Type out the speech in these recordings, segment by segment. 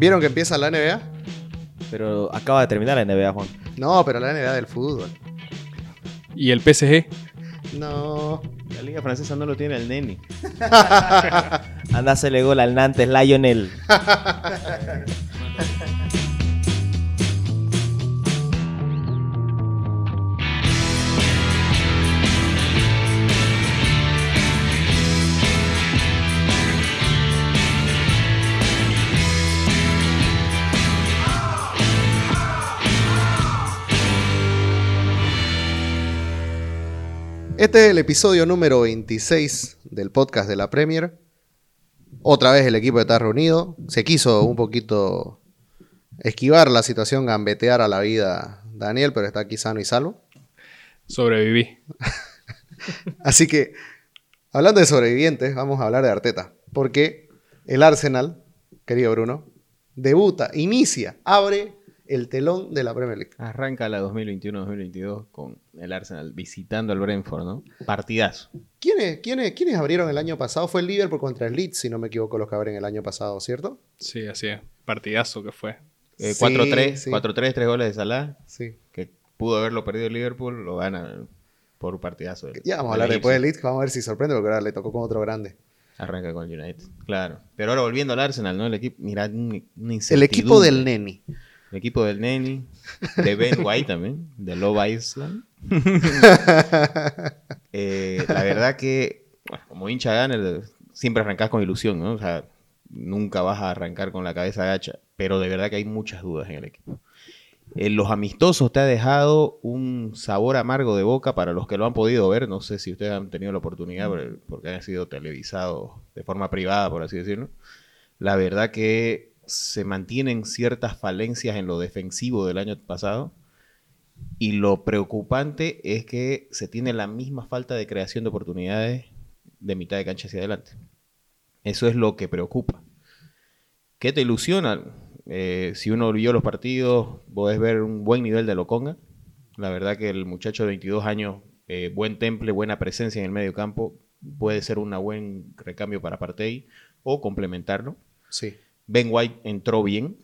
¿Vieron que empieza la NBA? Pero acaba de terminar la NBA, Juan. No, pero la NBA del fútbol. ¿Y el PSG? No. La liga francesa no lo tiene el Neni. Anda, se le gol al Nantes, Lionel. Este es el episodio número 26 del podcast de la Premier. Otra vez el equipo está reunido. Se quiso un poquito esquivar la situación, gambetear a la vida Daniel, pero está aquí sano y salvo. Sobreviví. Así que, hablando de sobrevivientes, vamos a hablar de Arteta. Porque el Arsenal, querido Bruno, debuta, inicia, abre el telón de la Premier League. Arranca la 2021-2022 con el Arsenal visitando al Brentford, ¿no? Partidazo. ¿Quiénes, quiénes, ¿Quiénes abrieron el año pasado? Fue el Liverpool contra el Leeds, si no me equivoco, los que abren el año pasado, ¿cierto? Sí, así es. Partidazo que fue. Eh, Sí, 4-3, sí. 4-3, 3 goles de Salah, Sí. que pudo haberlo perdido el Liverpool, lo gana por un partidazo. del- Ya vamos a del hablar después del Leeds. Vamos a ver si sorprende, porque ahora le tocó con otro grande. Arranca con el United, claro. Pero ahora volviendo al Arsenal, ¿no? El equipo, mira, un- una El equipo del Neni. El equipo del Neni, de Ben White también, de Love Island. Eh, la verdad que, bueno, como hincha gana, siempre arrancás con ilusión, ¿no? O sea, nunca vas a arrancar con la cabeza gacha, pero de verdad que hay muchas dudas en el equipo. En los amistosos te ha dejado un sabor amargo de boca para los que lo han podido ver. No sé si ustedes han tenido la oportunidad por- porque han sido televisados de forma privada, por así decirlo. La verdad que se mantienen ciertas falencias en lo defensivo del año pasado. Y lo preocupante es que se tiene la misma falta de creación de oportunidades de mitad de cancha hacia adelante. Eso es lo que preocupa. ¿Qué te ilusiona? Eh, si uno vio los partidos, podés ver un buen nivel de Loconga. La verdad que el muchacho de 22 años, eh, buen temple, buena presencia en el medio campo, puede ser un buen recambio para Partey o complementarlo. Sí. Ben White entró bien.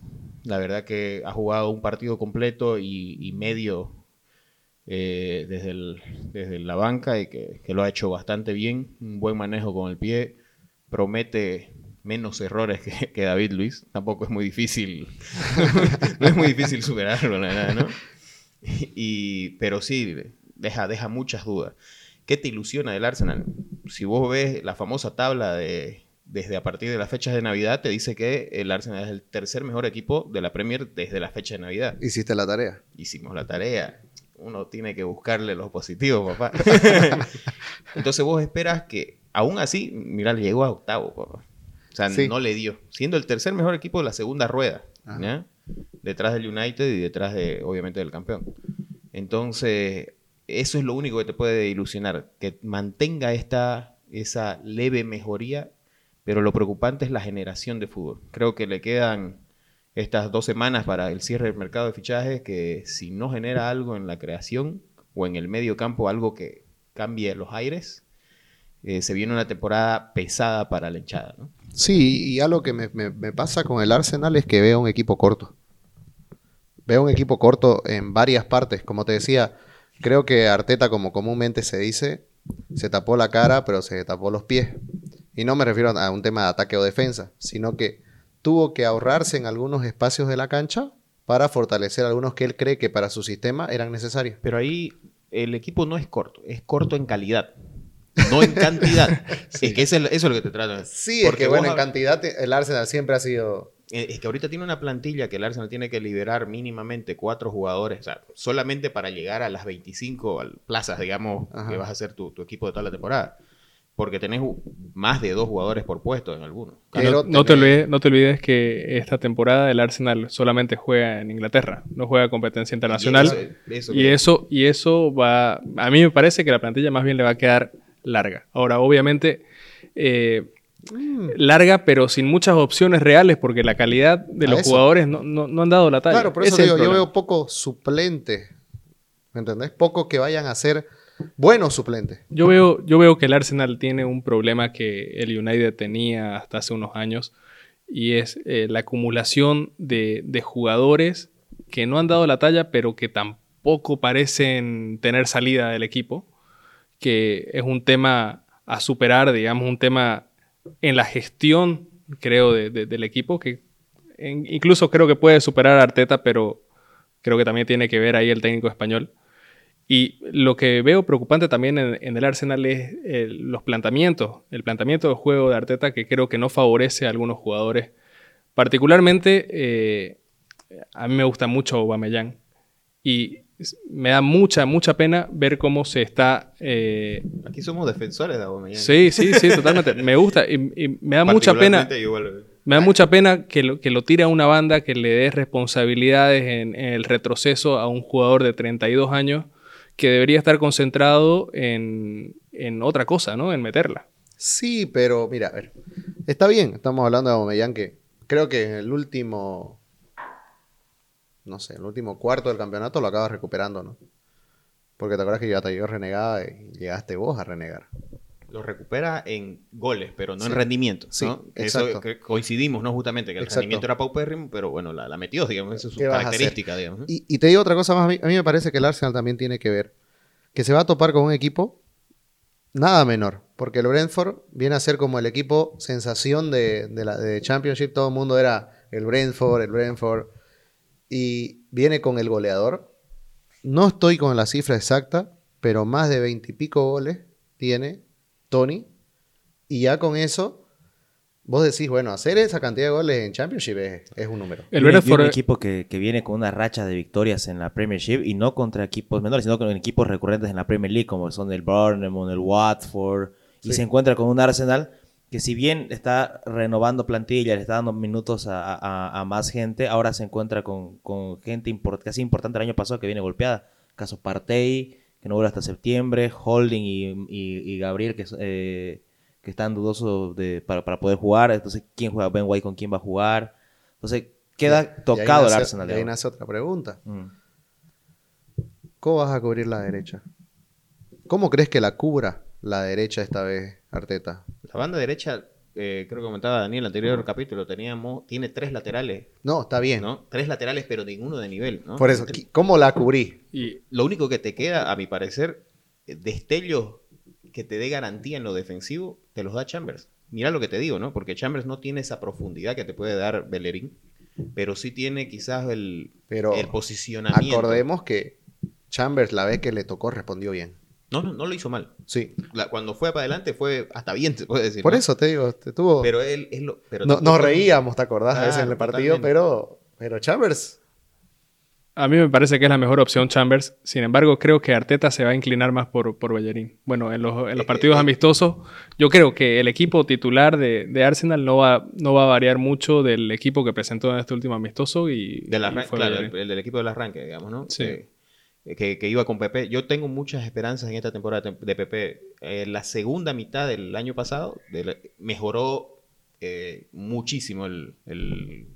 La verdad que ha jugado un partido completo y, medio eh, desde, la banca y que, lo ha hecho bastante bien. Un buen manejo con el pie. Promete menos errores que, que David Luis. Tampoco es muy difícil. no es muy difícil superarlo, la verdad, ¿no? Y, pero sí, deja, deja muchas dudas. ¿Qué te ilusiona del Arsenal? Si vos ves la famosa tabla de desde a partir de las fechas de Navidad, te dice que el Arsenal es el tercer mejor equipo de la Premier desde la fecha de Navidad. Hiciste la tarea. Hicimos la tarea. Uno tiene que buscarle los positivos, papá. Entonces vos esperas que, aún así, mira, llegó a octavo, papá. O sea, Sí. no le dio. Siendo el tercer mejor equipo de la segunda rueda. Ajá. ¿ya? Detrás del United y detrás de, obviamente, del campeón. Entonces, eso es lo único que te puede ilusionar. Que mantenga esta, esa leve mejoría. Pero lo preocupante es la generación de fútbol. Creo que le quedan estas dos semanas para el cierre del mercado de fichajes que si no genera algo en la creación o en el medio campo, algo que cambie los aires, eh, se viene una temporada pesada para la hinchada. ¿no? Sí, y algo que me, me- me pasa con el Arsenal es que veo un equipo corto. Veo un equipo corto en varias partes. Como te decía, creo que Arteta, como comúnmente se dice, se tapó la cara, pero se tapó los pies. Y no me refiero a un tema de ataque o defensa, sino que tuvo que ahorrarse en algunos espacios de la cancha para fortalecer algunos que él cree que para su sistema eran necesarios. Pero ahí el equipo no es corto, es corto en calidad, no en cantidad. Es que eso es, lo- eso es lo que te trata. Sí, es Porque que bueno, en cantidad el Arsenal siempre ha sido... Eh, Es que ahorita tiene una plantilla que el Arsenal tiene que liberar mínimamente cuatro jugadores, o sea, solamente para llegar a las 25 al- plazas, digamos, Ajá. que vas a ser tu, tu equipo de toda la temporada. Porque tenés más de dos jugadores por puesto en algunos. Pero no, no te olvides, no te olvides que esta temporada el Arsenal solamente juega en Inglaterra, no juega competencia internacional. Y eso- eso Y eso, y eso va. A mí me parece que la plantilla más bien le va a quedar larga. Ahora, obviamente, eh, Mm. larga, pero sin muchas opciones reales, porque la calidad de A los eso. jugadores no, no- no han dado la talla. Claro, por eso digo, yo veo pocos suplentes. ¿Me entendés? Pocos que vayan a ser buenos suplentes. Yo veo, yo veo que el Arsenal tiene un problema que el United tenía hasta hace unos años y es eh, la acumulación de, de jugadores que no han dado la talla, pero que tampoco parecen tener salida del equipo, que es un tema a superar, digamos, un tema en la gestión, creo, de- de- del equipo, que incluso creo que puede superar a Arteta, pero creo que también tiene que ver ahí el técnico español. Y lo que veo preocupante también en, en el Arsenal es eh, los planteamientos, el planteamiento del juego de Arteta que creo que no favorece a algunos jugadores. Particularmente, eh, a mí me gusta mucho Aubameyang y me da mucha, mucha pena ver cómo se está... eh, Aquí somos defensores de Aubameyang. sí, sí, sí, totalmente. Me gusta y, y me da mucha pena... Igual- Me da mucha pena que lo, que lo tire a una banda, que le dé responsabilidades en, en el retroceso a un jugador de 32 años que debería estar concentrado en, en otra cosa, ¿no? En meterla. Sí, pero mira, a ver. Está bien, estamos hablando de Aubameyang que creo que en el último no sé, el último cuarto del campeonato lo acabas recuperando, ¿no? Porque te acuerdas que yo hasta yo renegaba y llegaste vos a renegar. Lo recupera en goles, pero no en rendimiento. Sí, ¿no? Eso que coincidimos, ¿no? Justamente, que el Exacto. rendimiento era paupérrimo, pero bueno, la, la metió, digamos, esa es su ¿Qué vas a característica, digamos. Y, y te digo otra cosa más, a mí, a mí me parece que el Arsenal también tiene que ver, que se va a topar con un equipo nada menor, porque el Brentford viene a ser como el equipo sensación de, de la de Championship, todo el mundo era el Brentford, el Brentford, y viene con el goleador. No estoy con la cifra exacta, pero más de veintipico goles tiene Tony, y ya con eso... Vos decís, bueno, hacer esa cantidad de goles en Championship es, es un número. El Y un- y Brentford- un equipo que, que viene con una racha de victorias en la Premiership y no contra equipos menores, sino con equipos recurrentes en la Premier League, como son el Bournemouth, el Watford, y Sí. se encuentra con un Arsenal que si bien está renovando plantilla, le está dando minutos a, a- a más gente, ahora se encuentra con, con gente import- casi importante el año pasado que viene golpeada. Caso Partey, que no vuelve hasta septiembre, Holding y, y- y Gabriel, que, eh, que están dudosos de, para, para poder jugar. Entonces, ¿quién juega Ben White con quién va a jugar? Entonces, queda Y tocado el Arsenal. y ahí nace otra pregunta. Mm. ¿Cómo vas a cubrir la derecha? ¿Cómo crees que la cubra la derecha esta vez, Arteta? La banda derecha, eh, creo que comentaba Daniel en el anterior capítulo, teníamos, tiene tres laterales, No, está bien. ¿no? Tres laterales, pero ninguno de nivel, ¿no? Por eso, ¿qui- ¿cómo la cubrí? Y Lo único que te queda, a mi parecer, eh, destellos que te dé garantía en lo defensivo, te los da Chambers. Mira lo que te digo, ¿no? Porque Chambers no tiene esa profundidad que te puede dar Bellerín, pero sí tiene quizás el, Pero el posicionamiento. acordemos que Chambers la vez que le tocó respondió bien. No, no, no lo hizo mal. Sí. La- cuando fue para adelante fue hasta bien, se puede decir. Por ¿no? eso te digo, te tuvo... Pero él es lo. Pero No- nos reíamos, ¿te acordás? a veces en el partido, pero, pero Chambers... a mí me parece que es la mejor opción Chambers. Sin embargo, creo que Arteta se va a inclinar más por, por Bellerín. Bueno, en los, en los Eh, partidos eh, amistosos, yo creo que el equipo titular de, de Arsenal no va, no va a variar mucho del equipo que presentó en este último amistoso. Y, Del y arranque, fue claro, el, del equipo del arranque, digamos, ¿no? Sí. Eh, que, iba con Pepe. Yo tengo muchas esperanzas en esta temporada de Pepe. Eh, la segunda mitad del año pasado mejoró eh, muchísimo el,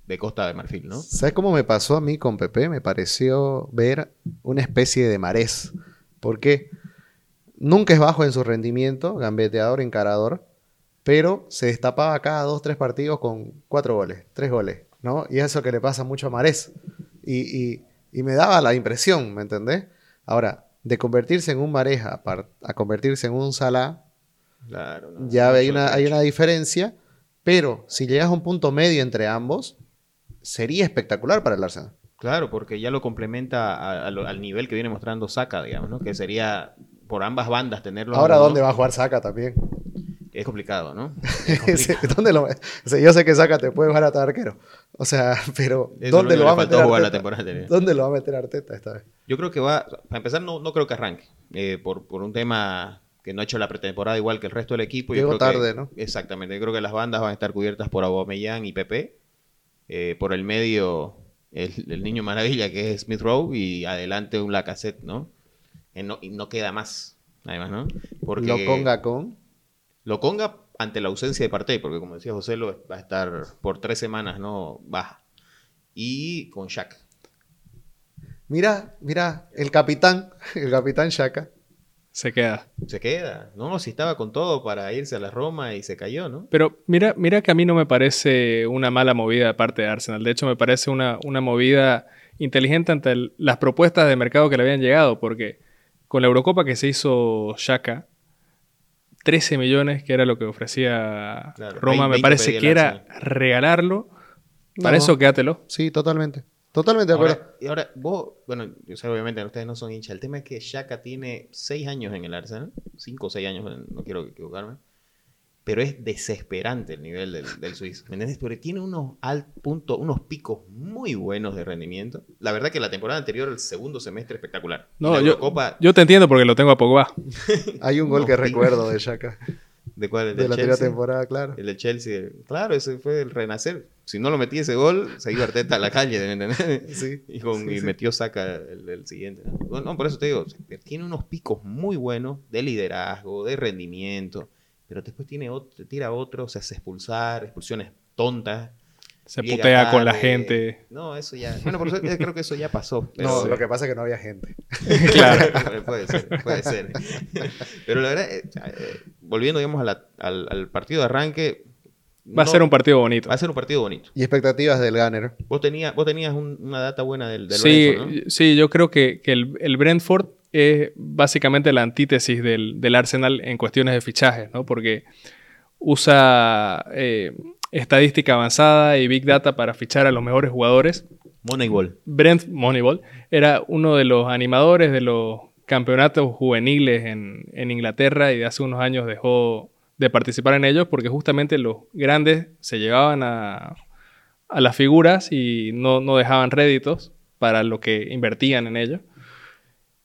de Costa de Marfil, ¿no? ¿Sabes cómo me pasó a mí con Pepe? Me pareció ver una especie de marés. Porque nunca es bajo en su rendimiento, gambeteador, encarador, pero se destapaba cada dos, tres partidos con cuatro goles, tres goles, ¿no? Y eso que le pasa mucho a Marés. Y- y me daba la impresión, ¿me entendés? Ahora, de convertirse en un Marés a, convertirse en un Salah, Claro. ¿no? ya hay una, hay una diferencia, pero si llegas a un punto medio entre ambos, sería espectacular para el Arsenal. Claro, porque ya lo complementa a- a lo- al nivel que viene mostrando Saka, digamos, ¿no? Que sería por ambas bandas tenerlo. Ahora, ¿dónde va a jugar Saka también? Es complicado, ¿no? ¿Dónde lo, o sea, yo sé que Saka te puede jugar a tu arquero. O sea, pero Eso ¿dónde lo lo va a meter jugar la temporada. ¿Dónde lo va a meter Arteta esta vez? Yo creo que va, para empezar, no, no creo que arranque, eh, por, por un tema que no ha hecho la pretemporada igual que el resto del equipo. Llegó que- tarde, ¿no? Exactamente, yo creo que las bandas van a estar cubiertas por Aubameyang y Pepe, eh, por el medio el, el niño maravilla que es Smith Rowe y adelante un Lacazette, ¿no? Eh, no- y no queda más, además, ¿no? Porque Lo ponga con... lo conga ante la ausencia de Partey, porque como decía José, lo va a estar por tres semanas, ¿no? Baja. Y con Shaq. Mira, mira, el capitán, el capitán Shaka. Se queda. Se queda. No, si estaba con todo para irse a la Roma y se cayó, ¿no? Pero mira, mira que a mí no me parece una mala movida de parte de Arsenal. De hecho, me parece una, una movida inteligente ante el- las propuestas de mercado que le habían llegado, porque con la Eurocopa que se hizo Shaka, 13 millones, que era lo que ofrecía Claro, Roma, 20 me parece que era regalarlo. Para No. eso quédatelo. Sí, totalmente. Totalmente de acuerdo. Ahora, y ahora, vos, bueno, yo sé, obviamente ustedes no son hinchas. El tema es que Shaka tiene seis años en el Arsenal, cinco o seis años, no quiero equivocarme. Pero es desesperante el nivel del, del suizo. ¿Me entiendes? Porque tiene unos al punto, unos picos muy buenos de rendimiento. La verdad que la temporada anterior, el segundo semestre, espectacular. No, la yo, Eurocopa, yo te entiendo porque lo tengo a Pogba. Hay un gol que recuerdo de Shaka, ¿de cuál? El de la anterior Chelsea. temporada, claro. El de Chelsea. Claro, ese fue el renacer. Si no lo metí ese gol, se iba Arteta a la calle, ¿me entiendes? Sí, Y, con- sí, y sí. metió saca el, el siguiente. ¿no? Bueno, no, por eso te digo, tiene unos picos muy buenos de liderazgo, de rendimiento, pero después tiene otro, tira otro, se hace expulsar, expulsiones tontas. Se putea con la gente. No, eso ya. Bueno, por eso yo creo que eso ya pasó. pero- No, lo que pasa es que no había gente. Claro. puede ser, puede ser. Pero la verdad, eh, eh, volviendo, digamos, a la- al, al partido de arranque. Va a ser un partido bonito. Va a ser un partido bonito. Y expectativas del Gunner. Vos, tenías vos tenías un- una data buena del, del Sí, Brentford, ¿no? sí, yo creo que, que el, el Brentford es básicamente la antítesis del, del Arsenal en cuestiones de fichajes, ¿no? Porque usa eh, estadística avanzada y Big Data para fichar a los mejores jugadores. Moneyball. Brent Moneyball era uno de los animadores de los campeonatos juveniles en, en Inglaterra y de hace unos años dejó de participar en ellos porque justamente los grandes se llevaban a, a las figuras y no, no dejaban réditos para lo que invertían en ellos.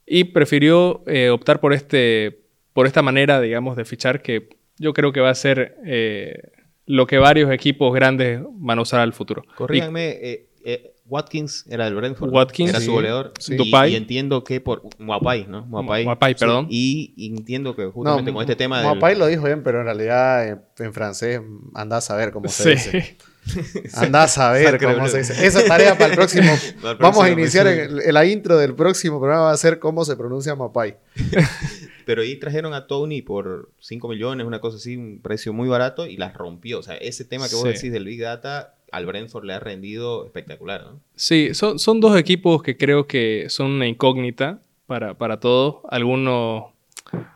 Y prefirió eh, optar por, este, por esta manera, digamos, de fichar que yo creo que va a ser eh, lo que varios equipos grandes van a usar al futuro. Y- Corríganme, eh, eh, Watkins era del Brentford. Watkins. era Sí, su goleador. sí. Y- Dupay. Y, entiendo que por. Muapai, ¿no? Muapai. Muapai, Sí, perdón. Y, y entiendo que justamente con este tema del- Moapai lo dijo bien, pero en realidad en, en francés anda a saber cómo se Sí. dice. Anda a saber cómo se dice. Esa tarea para el próximo. Para el Vamos a próximo iniciar en la intro del próximo programa va a ser cómo se pronuncia Moapai. Pero ahí trajeron a Tony por 5 millones, una cosa así, un precio muy barato, y las rompió. O sea, ese tema que vos Sí. decís del Big Data, al Brentford le ha rendido espectacular, ¿no? Sí, son, son dos equipos que creo que son una incógnita para, para todos. Algunos,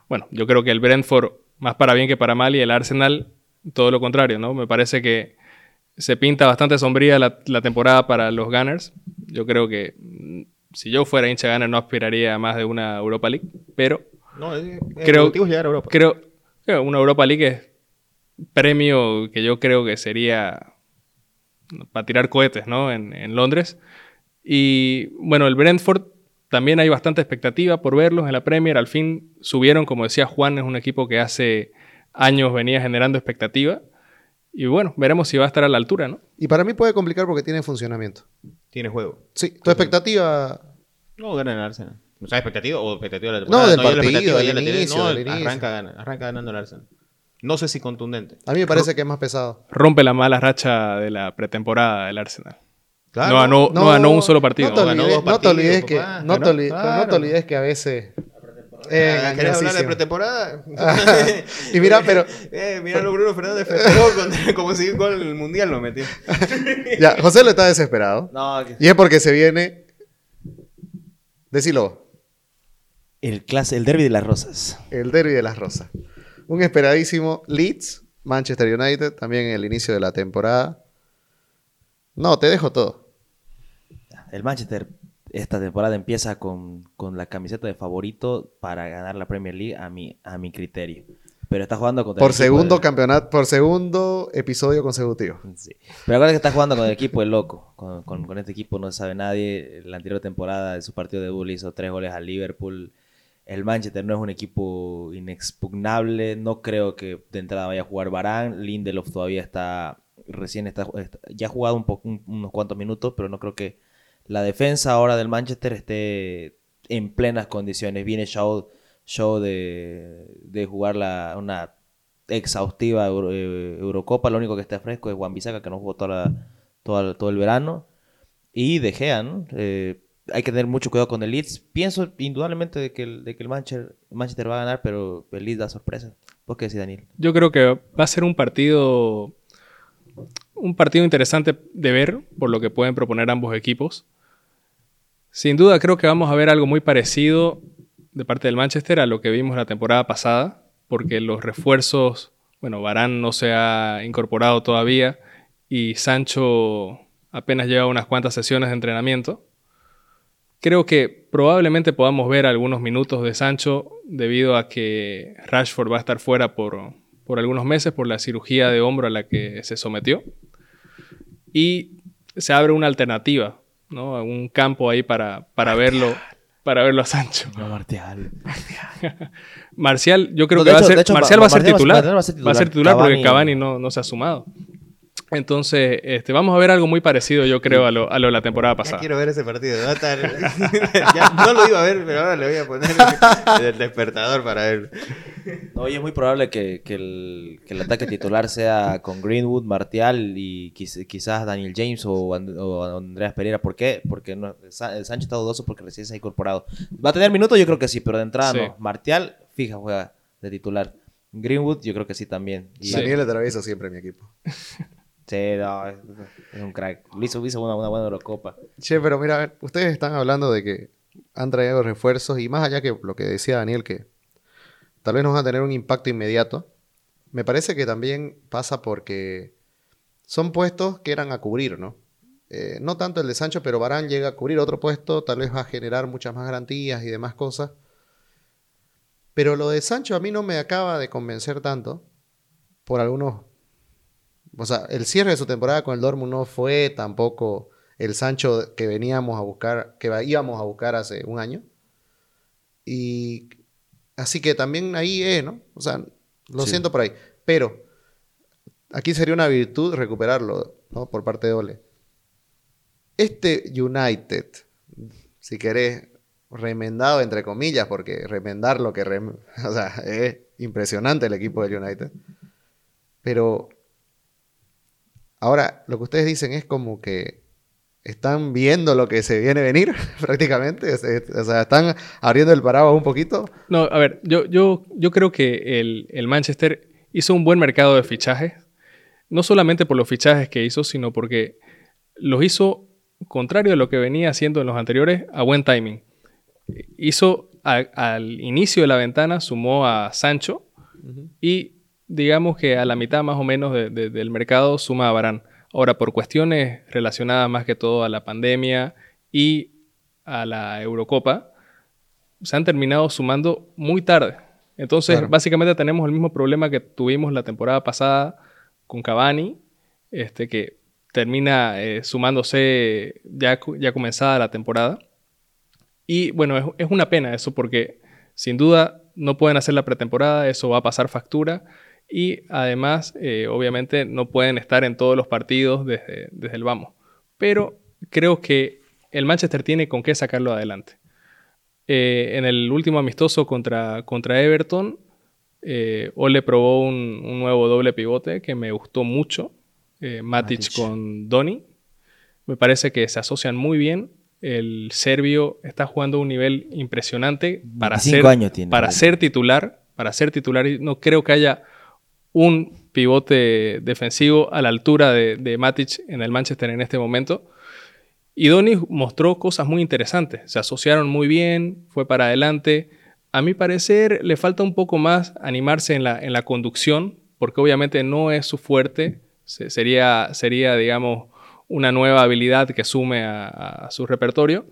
bueno, yo creo que el Brentford, más para bien que para mal, y el Arsenal, todo lo contrario, ¿no? Me parece que se pinta bastante sombría la, la temporada para los Gunners. Yo creo que mm, si yo fuera hincha Gunner no aspiraría a más de una Europa League, pero No, es, Creo- llegar a Europa. creo que una Europa League es premio que yo creo que sería para tirar cohetes, ¿no? En, en Londres. Y bueno, el Brentford también hay bastante expectativa por verlos en la Premier. Al fin subieron, como decía Juan, es un equipo que hace años venía generando expectativa. Y bueno, veremos si va a estar a la altura, ¿no? Y para mí puede complicar porque tiene funcionamiento. Tiene juego. Sí, tu expectativa. No, gana el Arsenal. O sea, expectativa o expectativa de la No, temporada. del yo la partido, del inicio, No, del inicio. arranca, gana- arranca ganando el Arsenal. No sé si contundente. A mí me parece que es más pesado. Rompe la mala racha de la pretemporada del Arsenal. Claro. No ganó, no, ganó un solo partido. No te olvides, no te que, no no olvides que a veces. Eh, ¿Querés hablar de pretemporada? Y mira, pero eh, mira lo Bruno Fernández festejó contra- como si gol en el mundial lo metió. ya, José lo está desesperado. No, que- Y es porque se viene. Decilo, el, clase, el derby de las rosas. el derby de las rosas. Un esperadísimo Leeds, Manchester United, también en el inicio de la temporada. No, te dejo todo. El Manchester esta temporada empieza con, con la camiseta de favorito para ganar la Premier League a mi, a mi criterio. Pero está jugando contra Por el segundo del- campeonato, por segundo episodio consecutivo. Sí. Pero acuérdate que está jugando con el equipo del loco. Con, con- con este equipo no sabe nadie. La anterior temporada de su partido de le hizo tres goles al Liverpool. El Manchester no es un equipo inexpugnable. No creo que de entrada vaya a jugar Barán. Lindelof todavía está. Recién está. está- ya ha jugado un po- un- unos cuantos minutos, pero no creo que la defensa ahora del Manchester esté en plenas condiciones. Viene Shaw, Shaw de, de jugar la, una exhaustiva eh, Eurocopa. Lo único que está fresco es Juan Bisaca, que no jugó toda todo el verano. Y De Gea. Eh, hay que tener mucho cuidado con el Leeds. Pienso indudablemente de que el, de que el Manchester, Manchester va a ganar, pero el Leeds da sorpresa. ¿Vos qué decís, Daniel? Yo creo que va a ser un partido un partido interesante de ver por lo que pueden proponer ambos equipos. Sin duda creo que vamos a ver algo muy parecido de parte del Manchester a lo que vimos la temporada pasada, porque los refuerzos, bueno, Barán no se ha incorporado todavía y Sancho apenas lleva unas cuantas sesiones de entrenamiento. Creo que probablemente podamos ver algunos minutos de Sancho debido a que Rashford va a estar fuera por, por algunos meses por la cirugía de hombro a la que se sometió. Y se abre una alternativa, ¿no? Un campo ahí para, para verlo para verlo a Sancho. No, Martial. Marcial, yo creo No, que de va, hecho- a ser, hecho, Marcial va ser va a- titular. Martial va a ser Va a ser titular. titular porque Cavani- Cavani no, no se ha sumado. Entonces, este, vamos a ver algo muy parecido, yo creo, a lo, a lo de la temporada Ya pasada. quiero ver ese partido. ¿no? Ya lo iba a ver, pero ahora le voy a poner el despertador para ver. No, y es muy probable que, que el, que el ataque titular sea con Greenwood, Martial y quiz- quizás Daniel James o, And- o Andreas Pereira. ¿Por qué? Porque no, Sánchez está dudoso porque recién se ha incorporado. ¿Va a tener minutos? Yo creo que sí, pero de entrada Sí. no. Martial, fija, juega de titular. Greenwood, yo creo que sí también. Y-. Daniel atraviesa siempre mi equipo. No, es, un crack. Lo hizo, una, una buena Eurocopa. Che, pero mira, ustedes están hablando de que han traído refuerzos y más allá que lo que decía Daniel, que tal vez no van a tener un impacto inmediato, me parece que también pasa porque son puestos que eran a cubrir, ¿no? Eh, no tanto el de Sancho, pero Barán llega a cubrir otro puesto, tal vez va a generar muchas más garantías y demás cosas. Pero lo de Sancho a mí no me acaba de convencer tanto por algunos... O sea, el cierre de su temporada con el Dortmund no fue tampoco el Sancho que veníamos a buscar, que íbamos a buscar hace un año. Y así que también ahí es, ¿no? O sea, lo Sí. siento por ahí. Pero aquí sería una virtud recuperarlo, ¿no? Por parte de Ole. Este United, si querés, remendado entre comillas, porque remendar lo que... rem- o sea, es impresionante el equipo del United. Pero ahora lo que ustedes dicen es como que están viendo lo que se viene a venir, prácticamente. O sea, están abriendo el paraguas un poquito. No, a ver, yo, yo, yo creo que el, el Manchester hizo un buen mercado de fichajes. No solamente por los fichajes que hizo, sino porque los hizo, contrario a lo que venía haciendo en los anteriores, a buen timing. Hizo a- al inicio de la ventana, sumó a Sancho y digamos que a la mitad más o menos de- de- del mercado suma a Barán. Ahora, por cuestiones relacionadas más que todo a la pandemia y a la Eurocopa, se han terminado sumando muy tarde. Entonces, Claro. básicamente tenemos el mismo problema que tuvimos la temporada pasada con Cavani, este, que termina eh, sumándose ya, ya comenzada la temporada. Y bueno, es, es una pena eso porque sin duda no pueden hacer la pretemporada, eso va a pasar factura. Y además, eh, obviamente, no pueden estar en todos los partidos desde, desde el vamos. Pero creo que el Manchester tiene con qué sacarlo adelante. Eh, en el último amistoso contra, contra Everton, eh, Ole probó un, un nuevo doble pivote que me gustó mucho. eh, Matic, Matic. con Doni. Me parece que se asocian muy bien. El serbio está jugando a un nivel impresionante para 25 ser, años tiene, para ser titular. Para ser titular, no creo que haya un pivote defensivo a la altura de, de Matic en el Manchester en este momento. Y Donny mostró cosas muy interesantes. Se asociaron muy bien, fue para adelante. A mi parecer, le falta un poco más animarse en la, en la conducción, porque obviamente no es su fuerte. Se- sería, sería, digamos, una nueva habilidad que sume a, a su repertorio.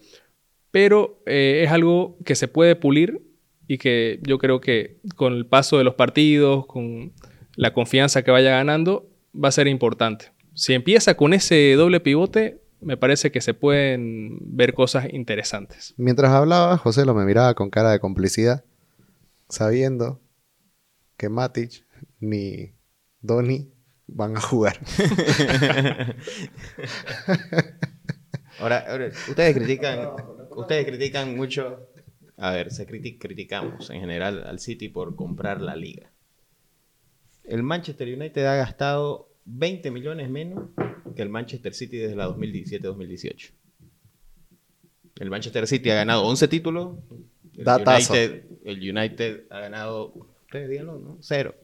Pero eh, es algo que se puede pulir y que yo creo que con el paso de los partidos, con la confianza que vaya ganando, va a ser importante. Si empieza con ese doble pivote, me parece que se pueden ver cosas interesantes. Mientras hablaba, José lo me miraba con cara de complicidad, sabiendo que Matic ni Donny van a jugar. Ahora, ahora, ustedes critican, ustedes critican mucho. A ver, se criti- criticamos en general al City por comprar la liga. El Manchester United ha gastado 20 millones menos que el Manchester City desde la 2017-2018. El Manchester City ha ganado 11 títulos. El Datazo. United, el United ha ganado, ustedes díganlo, ¿no? Cero.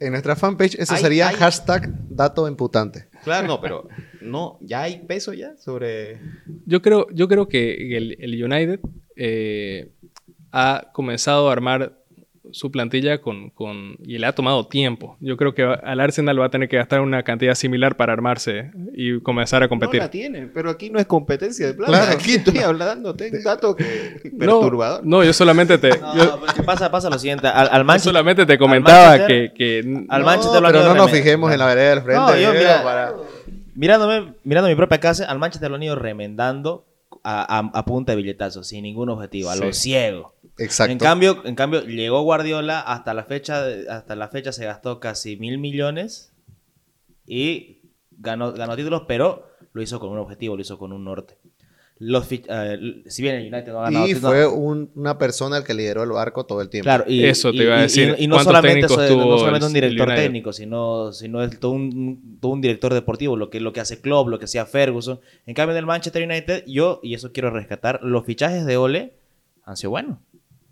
En nuestra fanpage, ese Hay- sería hay- hashtag dato imputante. Claro, no, pero no, ya hay peso ya sobre... Yo creo, yo creo que el, el United eh, ha comenzado a armar su plantilla con, con- y le ha tomado tiempo. Yo creo que al Arsenal va a tener que gastar una cantidad similar para armarse y comenzar a competir. No la tienen, pero aquí no es competencia de plata. Claro. Aquí estoy hablando de un dato que No, perturbador. No, yo solamente te, No, yo- pasa, pasa lo siguiente. Al, al yo Manchester, solamente te comentaba que, que al No, Manchester lo han pero no nos fijemos en la vereda del frente. No, yo, mira, para- mirándome, mirando mi propia casa, al Manchester lo han ido remendando a, a- a punta de billetazos, sin ningún objetivo, a lo Sí. ciego. Exacto. En cambio, en cambio, llegó Guardiola, hasta la fecha, hasta la fecha se gastó casi mil millones y ganó, ganó títulos, pero lo hizo con un objetivo, lo hizo con un norte. Los, eh, si bien el United no ha ganado y títulos- fue un- una persona el que lideró el barco todo el tiempo. Claro, y, Eso te y- iba a y- decir. Y, y no ¿Cuántos solamente, eso no solamente un el- el director técnico, sino, sino es todo un, todo un director deportivo, lo que, lo que hace Klopp, lo que hacía Ferguson. En cambio, en el Manchester United, yo, y eso quiero rescatar, los fichajes de Ole han sido buenos.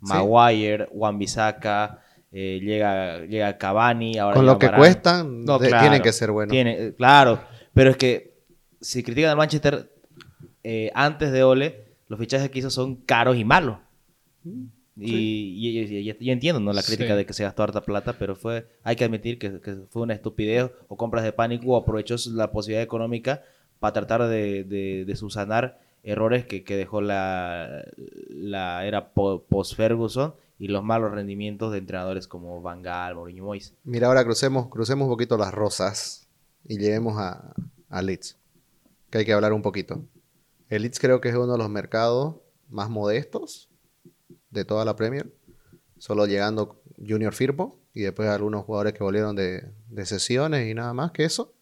Maguire, Wan-Bissaka, eh, llega, llega Cavani, ahora Con llega lo que Varane. cuestan, No, de- claro. tienen que ser buenos. Tiene, eh, claro, pero es que si critican al Manchester eh, antes de Ole, los fichajes que hizo son caros y malos. Y, y- y- y- y entiendo ¿no? la crítica Sí. de que se gastó harta plata, pero fue hay que admitir que, que fue una estupidez o compras de pánico o aprovechó la posibilidad económica para tratar de, de, de subsanar errores que, que dejó la, la era po- post-Ferguson y los malos rendimientos de entrenadores como Van Gaal, Mourinho Moyes. Mira, ahora crucemos, crucemos un poquito las rosas y lleguemos a, a Leeds, que hay que hablar un poquito. El Leeds creo que es uno de los mercados más modestos de toda la Premier, solo llegando Junior Firpo y después algunos jugadores que volvieron de, de sesiones y nada más que eso.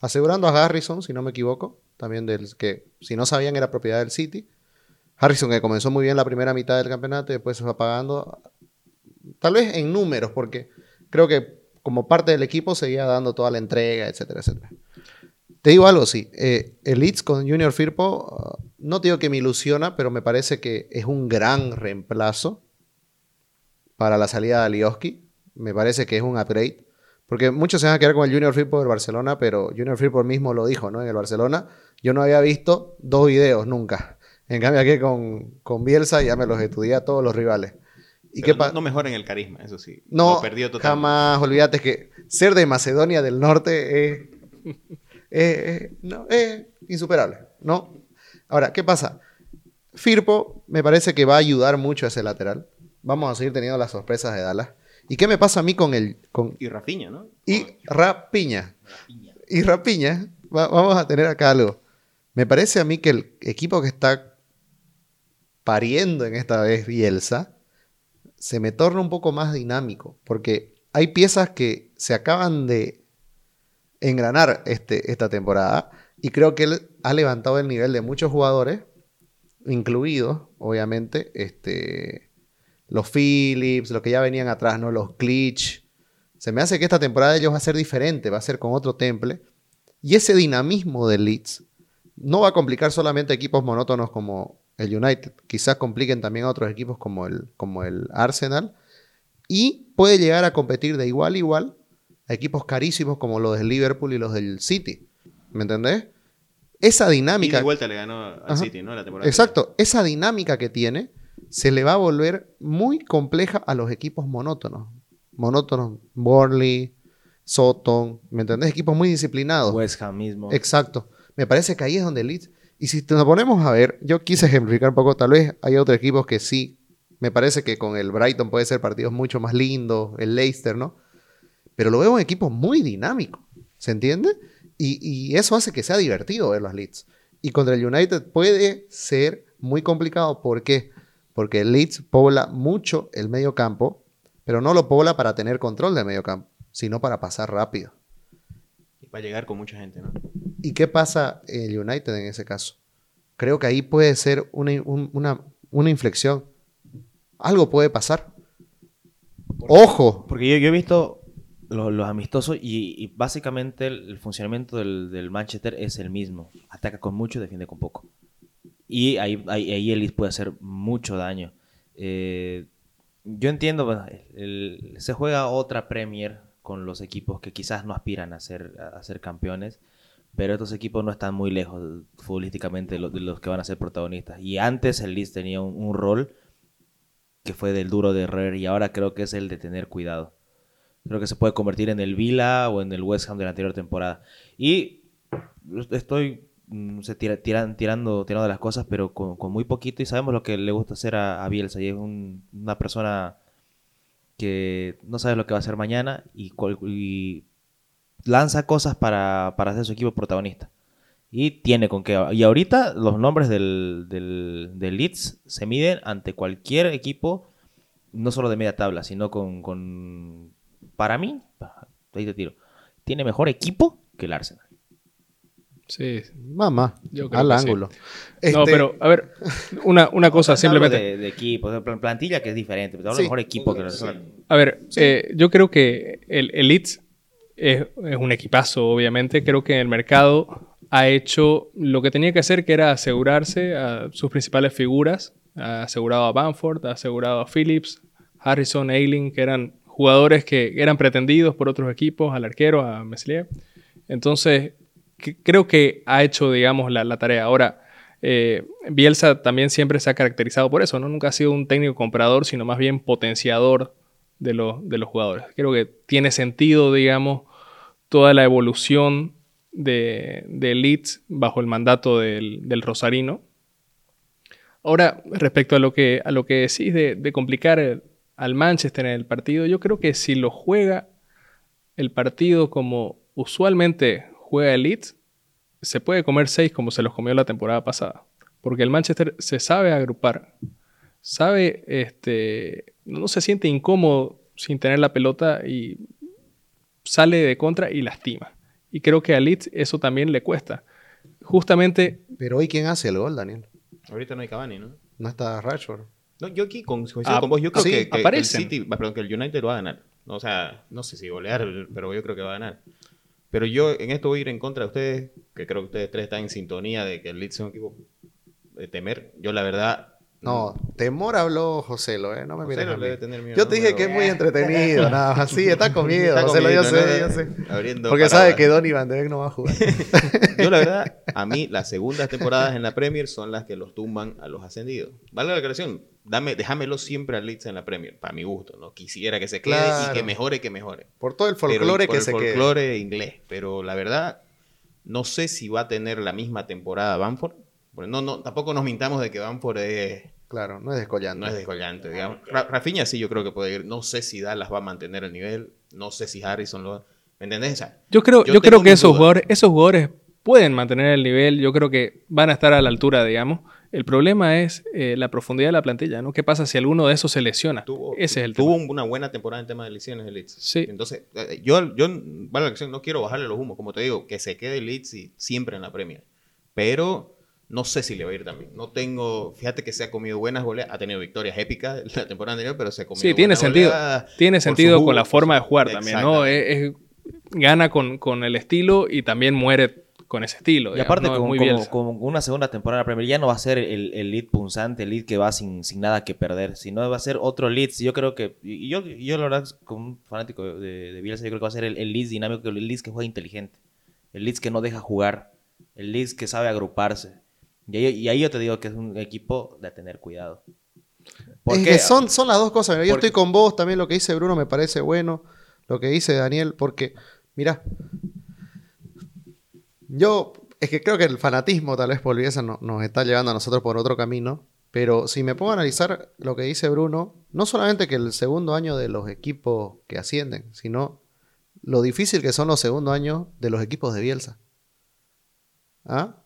Asegurando a Harrison, si no me equivoco, también del que si no sabían era propiedad del City. Harrison que comenzó muy bien la primera mitad del campeonato y después se fue apagando. Tal vez en números, porque creo que como parte del equipo seguía dando toda la entrega, etcétera, etcétera. Te digo algo, sí. eh, el Leeds con Junior Firpo, ah, no te digo que me ilusiona, pero me parece que es un gran reemplazo para la salida de Alioski. Me parece que es un upgrade. Porque muchos se van a quedar con el Junior Firpo del Barcelona, pero Junior Firpo mismo lo dijo, ¿no? En el Barcelona, yo no había visto dos videos nunca. En cambio, aquí con, con Bielsa ya me los estudié a todos los rivales. ¿Y Pero qué no, no mejora en el carisma, eso sí. no, Lo jamás, olvídate que ser de Macedonia del Norte es, es- es- no, es insuperable, ¿no? Ahora, ¿qué pasa? Firpo me parece que va a ayudar mucho a ese lateral. Vamos a seguir teniendo las sorpresas de Dallas. ¿Y qué me pasa a mí con el con Y Rafinha, ¿no? y Rapiña? Y Rapiña, va- vamos a tener acá algo. Me parece a mí que el equipo que está pariendo en esta vez Bielsa se me torna un poco más dinámico, porque hay piezas que se acaban de engranar este, esta temporada y creo que él ha levantado el nivel de muchos jugadores, incluidos, obviamente, este, los Phillips, los que ya venían atrás, ¿no? Los Glitch. Se me hace que esta temporada de ellos va a ser diferente, va a ser con otro temple. Y ese dinamismo del Leeds no va a complicar solamente equipos monótonos como el United, quizás compliquen también a otros equipos como el, como el Arsenal. Y puede llegar a competir de igual a igual a equipos carísimos como los del Liverpool y los del City. ¿Me entendés? Esa Y dinámica. de vuelta le ganó al. City, ¿no? La temporada Exacto, esa dinámica que tiene se le va a volver muy compleja a los equipos monótonos. Monótonos, Burnley, Soton, ¿me entendés? Equipos muy disciplinados. West Ham mismo. Exacto. Me parece que ahí es donde el Leeds. Y si nos ponemos a ver, yo quise ejemplificar un poco, tal vez hay otros equipos que sí. Me parece que con el Brighton puede ser partidos mucho más lindos, el Leicester, ¿no? Pero lo veo un equipo muy dinámico, ¿se entiende? Y, y eso hace que sea divertido ver los Leeds. Y contra el United puede ser muy complicado. ¿Por qué? Porque el Leeds pobla mucho el medio campo, pero no lo pobla para tener control del medio campo, sino para pasar rápido. Y va a llegar con mucha gente, ¿no? ¿Y qué pasa el United en ese caso? Creo que ahí puede ser una, un- una, una inflexión. Algo puede pasar. Ojo. Porque yo, yo he visto lo- los amistosos y, y básicamente el, el funcionamiento del, del Manchester es el mismo. Ataca con mucho, defiende con poco. Y ahí, ahí, ahí puede hacer mucho daño. Eh, yo entiendo, se juega otra Premier con los equipos que quizás no aspiran a ser, a ser campeones, pero estos equipos no están muy lejos futbolísticamente de los, que van a ser protagonistas. Y antes el Leeds tenía un, un rol que fue del duro de Herrera y ahora creo que es el de tener cuidado. Creo que se puede convertir en el Vila o en el West Ham de la anterior temporada. Y estoy mm, se tira- tiran- tirando, tirando las cosas, pero con, con muy poquito y sabemos lo que le gusta hacer a, Bielsa. Y es un- una persona que no sabe lo que va a hacer mañana y, y lanza cosas para, para hacer su equipo protagonista. Y tiene con qué. Y ahorita los nombres del, del, del Leeds se miden ante cualquier equipo, no solo de media tabla, sino con. con para mí, ahí te tiro. Tiene mejor equipo que el Arsenal. Sí. Mamá, Yo creo al que sí. ángulo. No, Este, pero a ver, una, una cosa simplemente. De, de equipo, de plan- plantilla que es diferente, pero Sí. de mejor equipo que Arsenal. A ver, eh, yo creo que el, el Leeds es, es un equipazo, obviamente. Creo que el mercado ha hecho lo que tenía que hacer, que era asegurarse a sus principales figuras. Ha asegurado a Bamford, ha asegurado a Phillips, Harrison, Ailing, que eran jugadores que eran pretendidos por otros equipos, al arquero, a Meslier. Entonces, creo que ha hecho, digamos, la, la tarea. Ahora, eh, Bielsa también siempre se ha caracterizado por eso, ¿no? Nunca ha sido un técnico comprador, sino más bien potenciador de, los- de los jugadores. Creo que tiene sentido, digamos, toda la evolución de, de Leeds bajo el mandato del, del Rosarino. Ahora, respecto a lo que, a lo que decís de, de complicar al Manchester en el partido, yo creo que si lo juega el partido como usualmente juega el Leeds, se puede comer seis como se los comió la temporada pasada. Porque el Manchester se sabe agrupar, sabe, este, no se siente incómodo sin tener la pelota y sale de contra y lastima. Y creo que a Leeds eso también le cuesta. Justamente, Pero hoy, ¿quién hace el gol, Daniel? Ahorita no hay Cavani, ¿no? No está Rashford. No, yo aquí con, coincido Ah, con vos, yo creo sí, que, que el. City, perdón, que el United va a ganar. O sea, no sé si golear, pero yo creo que va a ganar. Pero yo en esto voy a ir en contra de ustedes, que creo que ustedes tres están en sintonía de que el Leeds es un equipo de temer. Yo la verdad... No, temor habló José, lo, ¿eh? No me José mires debe tener miedo, Yo te dije que es muy entretenido, nada más. Sí, está con miedo, Está José, lo- yo sé. Abriendo Porque paraguas. sabe que Donny Van de Beek no va a jugar. Yo la verdad, a mí las segundas temporadas en la Premier son las que los tumban a los ascendidos. Vale la aclaración, dame, déjamelo siempre al Leeds en la Premier, para mi gusto, ¿no? Quisiera que se quede Claro. y que mejore, que mejore. Por todo el folclore por que el se quede. folclore inglés. Pero la verdad, no sé si va a tener la misma temporada. Porque no, no, tampoco nos mintamos de que Bamford es- Claro, no es descollante. no es descollante, digamos. Ra- Rafinha sí yo creo que puede ir. No sé si Dallas va a mantener el nivel. No sé si Harrison lo va... ¿Me entendés? O sea, yo creo, Yo creo que esos dudas. jugadores, esos jugadores pueden mantener el nivel. Yo creo que van a estar a la altura, digamos. El problema es eh, la profundidad de la plantilla, ¿no? ¿Qué pasa si alguno de esos se lesiona? tuvo, Ese es el tuvo tema. una buena temporada en tema de lesiones el Leeds. Sí. Entonces, eh, yo, yo vale la acción, no quiero bajarle los humos, como te digo, que se quede el Leeds y siempre en la Premier. Pero no sé si le va a ir también. No tengo, fíjate que se ha comido buenas goleadas, ha tenido victorias épicas la temporada anterior, pero se ha comido Sí, tiene sentido. Tiene sentido jugo, con la forma de jugar también, ¿no? Exactamente. Es- es- gana con, con el estilo y también muere con ese estilo. Y aparte, ¿no? Es con, muy como- una segunda temporada en la Premier, ya no va a ser el, el lead punzante, el lead que va sin, sin nada que perder, sino va a ser otro lead. Yo creo que, y yo, yo la verdad, como un fanático de, de Bielsa, yo creo que va a ser el, el lead dinámico, el lead que juega inteligente, el lead que no deja jugar, el lead que sabe agruparse. Y ahí, y ahí yo te digo que es un equipo de tener cuidado. Es Porque que son, son las dos cosas. Mira, Yo estoy con vos, también lo que dice Bruno me parece bueno, lo que dice Daniel, porque, mira, yo es que creo que el fanatismo tal vez por Bielsa no- nos está llevando a nosotros por otro camino, pero si me pongo a analizar lo que dice Bruno, no solamente que el segundo año de los equipos que ascienden, sino lo difícil que son los segundos años de los equipos de Bielsa. ¿Ah?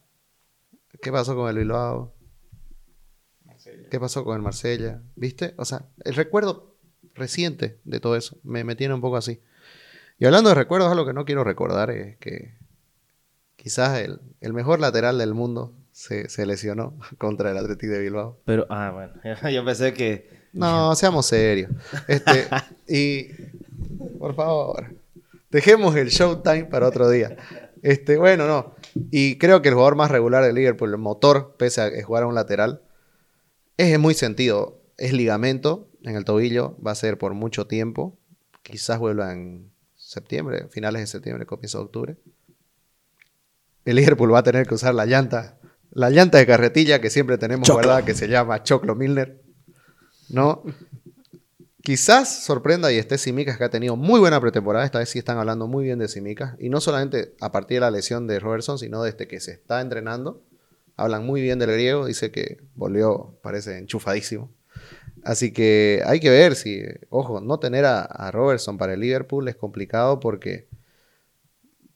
¿Qué pasó con el Bilbao? ¿Qué pasó con el Marsella? ¿Viste? O sea, el recuerdo reciente de todo eso me, me tiene un poco así. Y hablando de recuerdos, algo que no quiero recordar es que quizás el, el mejor lateral del mundo se, se lesionó contra el Athletic de Bilbao. Pero, ah, bueno, yo pensé que... No, seamos serios. Este, y, por favor, dejemos el showtime para otro día. Este, bueno, no. Y creo que el jugador más regular del Liverpool, el motor, pese a jugar a un lateral, es muy sentido. Es ligamento en el tobillo, va a ser por mucho tiempo. Quizás vuelva en septiembre, finales de septiembre, comienzo de octubre. El Liverpool va a tener que usar la llanta, la llanta de carretilla que siempre tenemos Choclo. guardada, que se llama Choclo Milner. ¿No? Quizás sorprenda y esté Simicas, que ha tenido muy buena pretemporada. Esta vez sí están hablando muy bien de Simicas. Y no solamente a partir de la lesión de Robertson, sino desde que se está entrenando. Hablan muy bien del griego. Dice que volvió, parece, enchufadísimo. Así que hay que ver si, ojo, no tener a, Robertson para el Liverpool es complicado porque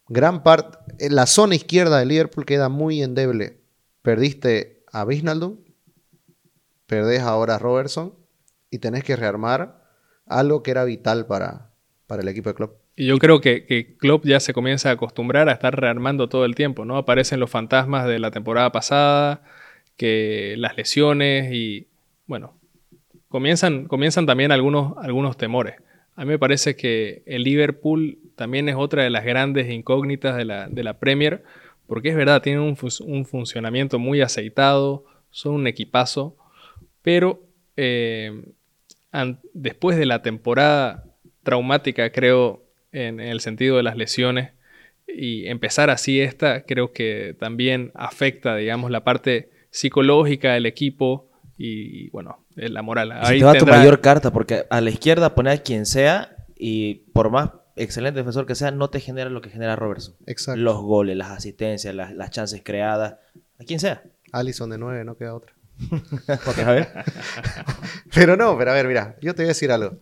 gran parte, la zona izquierda del Liverpool queda muy endeble. Perdiste a Wijnaldum, perdés ahora a Robertson y tenés que rearmar algo que era vital para, para el equipo de Klopp. Y yo creo que, que Klopp ya se comienza a acostumbrar a estar rearmando todo el tiempo, ¿no? Aparecen los fantasmas de la temporada pasada, que las lesiones y, bueno, comienzan, comienzan también algunos, algunos temores. A mí me parece que el Liverpool también es otra de las grandes incógnitas de la, de la Premier, porque es verdad, tienen un, funcionamiento muy aceitado, son un equipazo, pero eh, después de la temporada traumática, creo, en, en el sentido de las lesiones, y empezar así esta, creo que también afecta, digamos, la parte psicológica del equipo y, bueno, eh, la moral. Si te va tu mayor carta, porque a la izquierda poner a quien sea y por más excelente defensor que sea, no te genera lo que genera Robertson. Exacto. Los goles, las asistencias, las, las chances creadas, a quien sea. Allison de 9, no queda otra. Porque, a Pero no, pero a ver, mira, yo te voy a decir algo.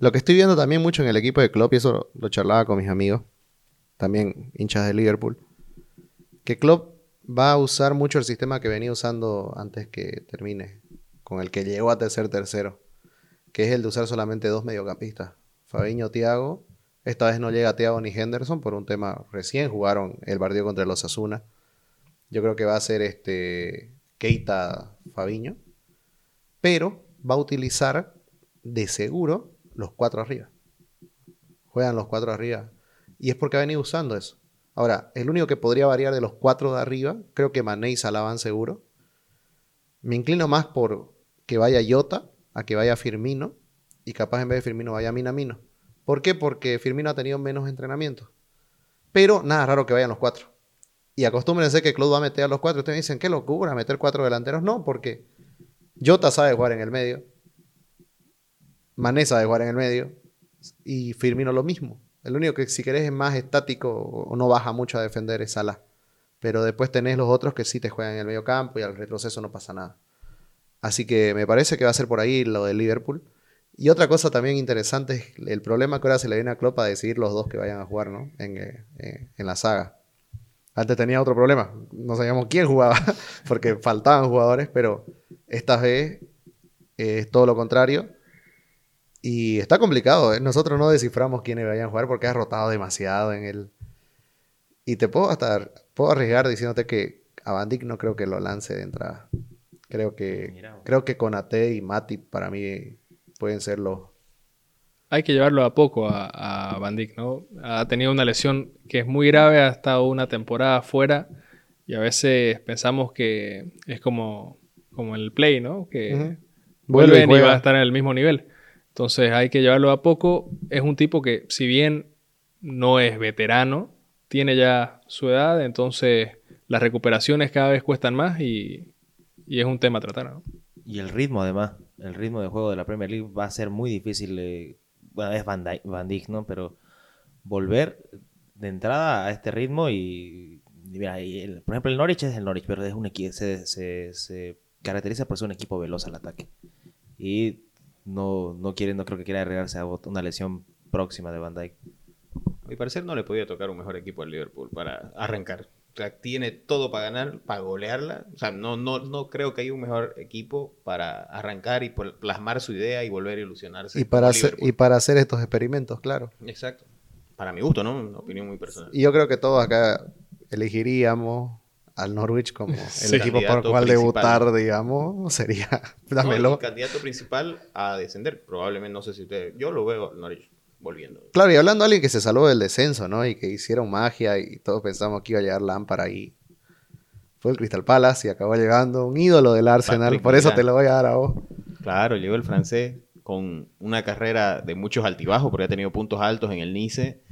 Lo que estoy viendo también mucho en el equipo de Klopp, y eso lo, charlaba con mis amigos, también hinchas de Liverpool, que Klopp va a usar mucho el sistema que venía usando antes que termine, con el que llegó a tercer tercero, que es el de usar solamente dos mediocampistas, Fabiño, Thiago. Esta vez no llega Thiago ni Henderson por un tema recién jugaron el partido contra los Asuna. Yo creo que va a ser este Keita Fabiño, pero va a utilizar de seguro los cuatro arriba. Juegan los cuatro arriba. Y es porque ha venido usando eso. Ahora, el único que podría variar de los cuatro de arriba, creo que Mané y Salah seguro. Me inclino más por que vaya Jota a que vaya Firmino y capaz en vez de Firmino vaya Minamino. ¿Por qué? Porque Firmino ha tenido menos entrenamiento. Pero nada raro que vayan los cuatro. Y acostúmbrense que Claude va a meter a los cuatro. Ustedes me dicen, qué locura, meter cuatro delanteros. No, porque Jota sabe jugar en el medio. Mané sabe jugar en el medio. Y Firmino lo mismo. El único que si querés es más estático o no baja mucho a defender es Salah. Pero después tenés los otros que sí te juegan en el medio campo y al retroceso no pasa nada. Así que me parece que va a ser por ahí lo de Liverpool. Y otra cosa también interesante es el problema que ahora se le viene a Klopp a decidir los dos que vayan a jugar ¿no? en, eh, eh, en la saga. Antes tenía otro problema. No sabíamos quién jugaba porque faltaban jugadores, pero esta vez eh, es todo lo contrario. Y está complicado. ¿eh? Nosotros no desciframos quiénes vayan a jugar porque ha rotado demasiado en el... Y te puedo hasta puedo arriesgar diciéndote que a Van Dijk no creo que lo lance de entrada. Creo que creo que Conate y Matip para mí pueden ser los Hay que llevarlo a poco a, a Van Dijk, ¿no? Ha tenido una lesión que es muy grave, ha estado una temporada fuera y a veces pensamos que es como, como el play, ¿no? Que. Vuelve y va a estar en el mismo nivel. Entonces hay que llevarlo a poco. Es un tipo que, si bien no es veterano, tiene ya su edad, entonces las recuperaciones cada vez cuestan más y, y es un tema a tratar, ¿no? y el ritmo además, el ritmo de juego de la Premier League va a ser muy difícil. eh, bueno, es Van Dijk, Van Dijk, ¿no? Pero volver de entrada a este ritmo y, mira, y el- por ejemplo, el Norwich es el Norwich, pero es un se, se- se caracteriza por ser un equipo veloz al ataque. Y no, no quiere, no creo que quiera arriesgarse a una lesión próxima de Van Dijk. A mi parecer no le podía tocar un mejor equipo al Liverpool para arrancar. Tiene todo para ganar, para golearla. O sea, no, no, no creo que haya un mejor equipo para arrancar y plasmar su idea y volver a ilusionarse. y para hacer y para hacer estos experimentos, claro. Exacto. Para mi gusto, ¿no? Una opinión muy personal. Y yo creo que todos acá elegiríamos al Norwich como el Sí. equipo por el cual principal. debutar, digamos, sería No, dámelo. el candidato principal a descender. Probablemente, no sé si usted... Yo lo veo al Norwich. Volviendo. Claro, y hablando de alguien que se salvó del descenso, ¿no? Y que hicieron magia y todos pensamos que iba a llegar Lámpara ahí. Fue el Crystal Palace y acabó llegando un ídolo del Arsenal. Patrick Por eso te lo voy a dar a vos. Claro, llegó el francés con una carrera de muchos altibajos, porque ha tenido puntos altos en el Nice,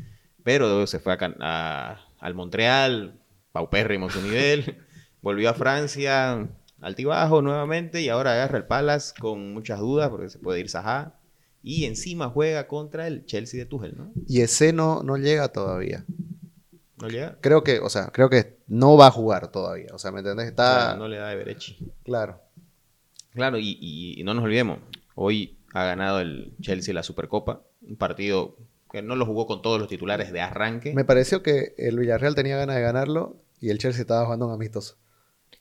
pero se fue a a- al Montreal, paupérrimo su nivel, volvió a Francia, altibajo nuevamente, y ahora agarra el Palace con muchas dudas, porque se puede ir Saha, y encima juega contra el Chelsea de Tuchel, ¿no? Y ese no, no llega todavía. ¿No llega? Creo que, o sea, creo que no va a jugar todavía. O sea, ¿me entendés? Está. Claro, no le da de Berechi. Claro. Claro, y, y- y no nos olvidemos, hoy ha ganado el Chelsea la Supercopa, un partido que no lo jugó con todos los titulares de arranque. Me pareció que el Villarreal tenía ganas de ganarlo y el Chelsea estaba jugando un amistoso.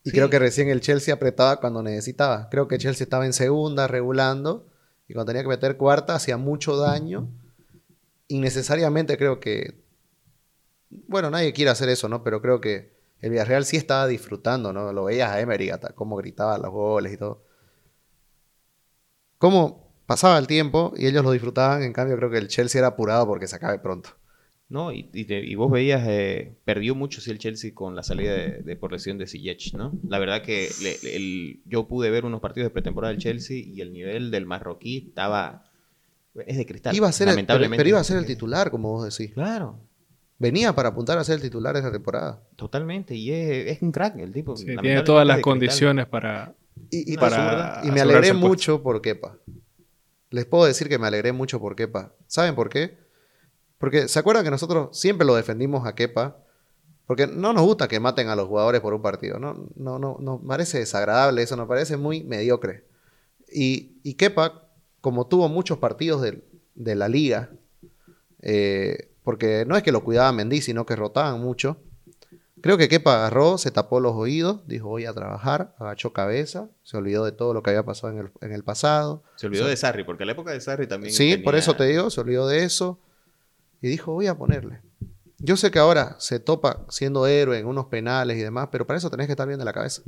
Y Sí. creo que recién el Chelsea apretaba cuando necesitaba. Creo que Chelsea estaba en segunda, regulando, y cuando tenía que meter cuarta hacía mucho daño. Innecesariamente creo que... Bueno, nadie quiere hacer eso, ¿no? Pero creo que el Villarreal sí estaba disfrutando, ¿no? Lo veías a Emery, cómo gritaba los goles y todo. Cómo pasaba el tiempo y ellos lo disfrutaban, en cambio creo que el Chelsea era apurado porque se acabe pronto. No, y, y te- y vos veías, eh, perdió mucho sí el Chelsea con la salida de, de por lesión de Ziyech, ¿no? La verdad que le- le- el- yo pude ver unos partidos de pretemporada del Chelsea y el nivel del marroquí estaba... Es de cristal. Iba a ser el, pero, lamentablemente. pero iba a ser el titular, como vos decís. Claro, Venía para apuntar a ser el titular esa temporada. totalmente. Y es, es un crack el tipo. Sí, tiene todas las cristal. condiciones para... Y, para y me alegré mucho por Kepa. Les puedo decir que me alegré mucho por Kepa. ¿Saben por qué? Porque se acuerdan que nosotros siempre lo defendimos a Kepa. Porque no nos gusta que maten a los jugadores por un partido. No, no, no, nos parece desagradable eso, nos parece muy mediocre. Y, y Kepa, como tuvo muchos partidos del- de, la liga, eh, porque no es que lo cuidaba Mendy, sino que rotaban mucho. Creo que Kepa agarró, se tapó los oídos, dijo voy a trabajar, agachó cabeza, se olvidó de todo lo que había pasado en el, en el pasado. Se olvidó de Sarri, porque en la época de Sarri también. Sí, por eso te digo, se olvidó de eso y dijo voy a ponerle. Yo sé que ahora se topa siendo héroe en unos penales y demás, pero para eso tenés que estar bien de la cabeza.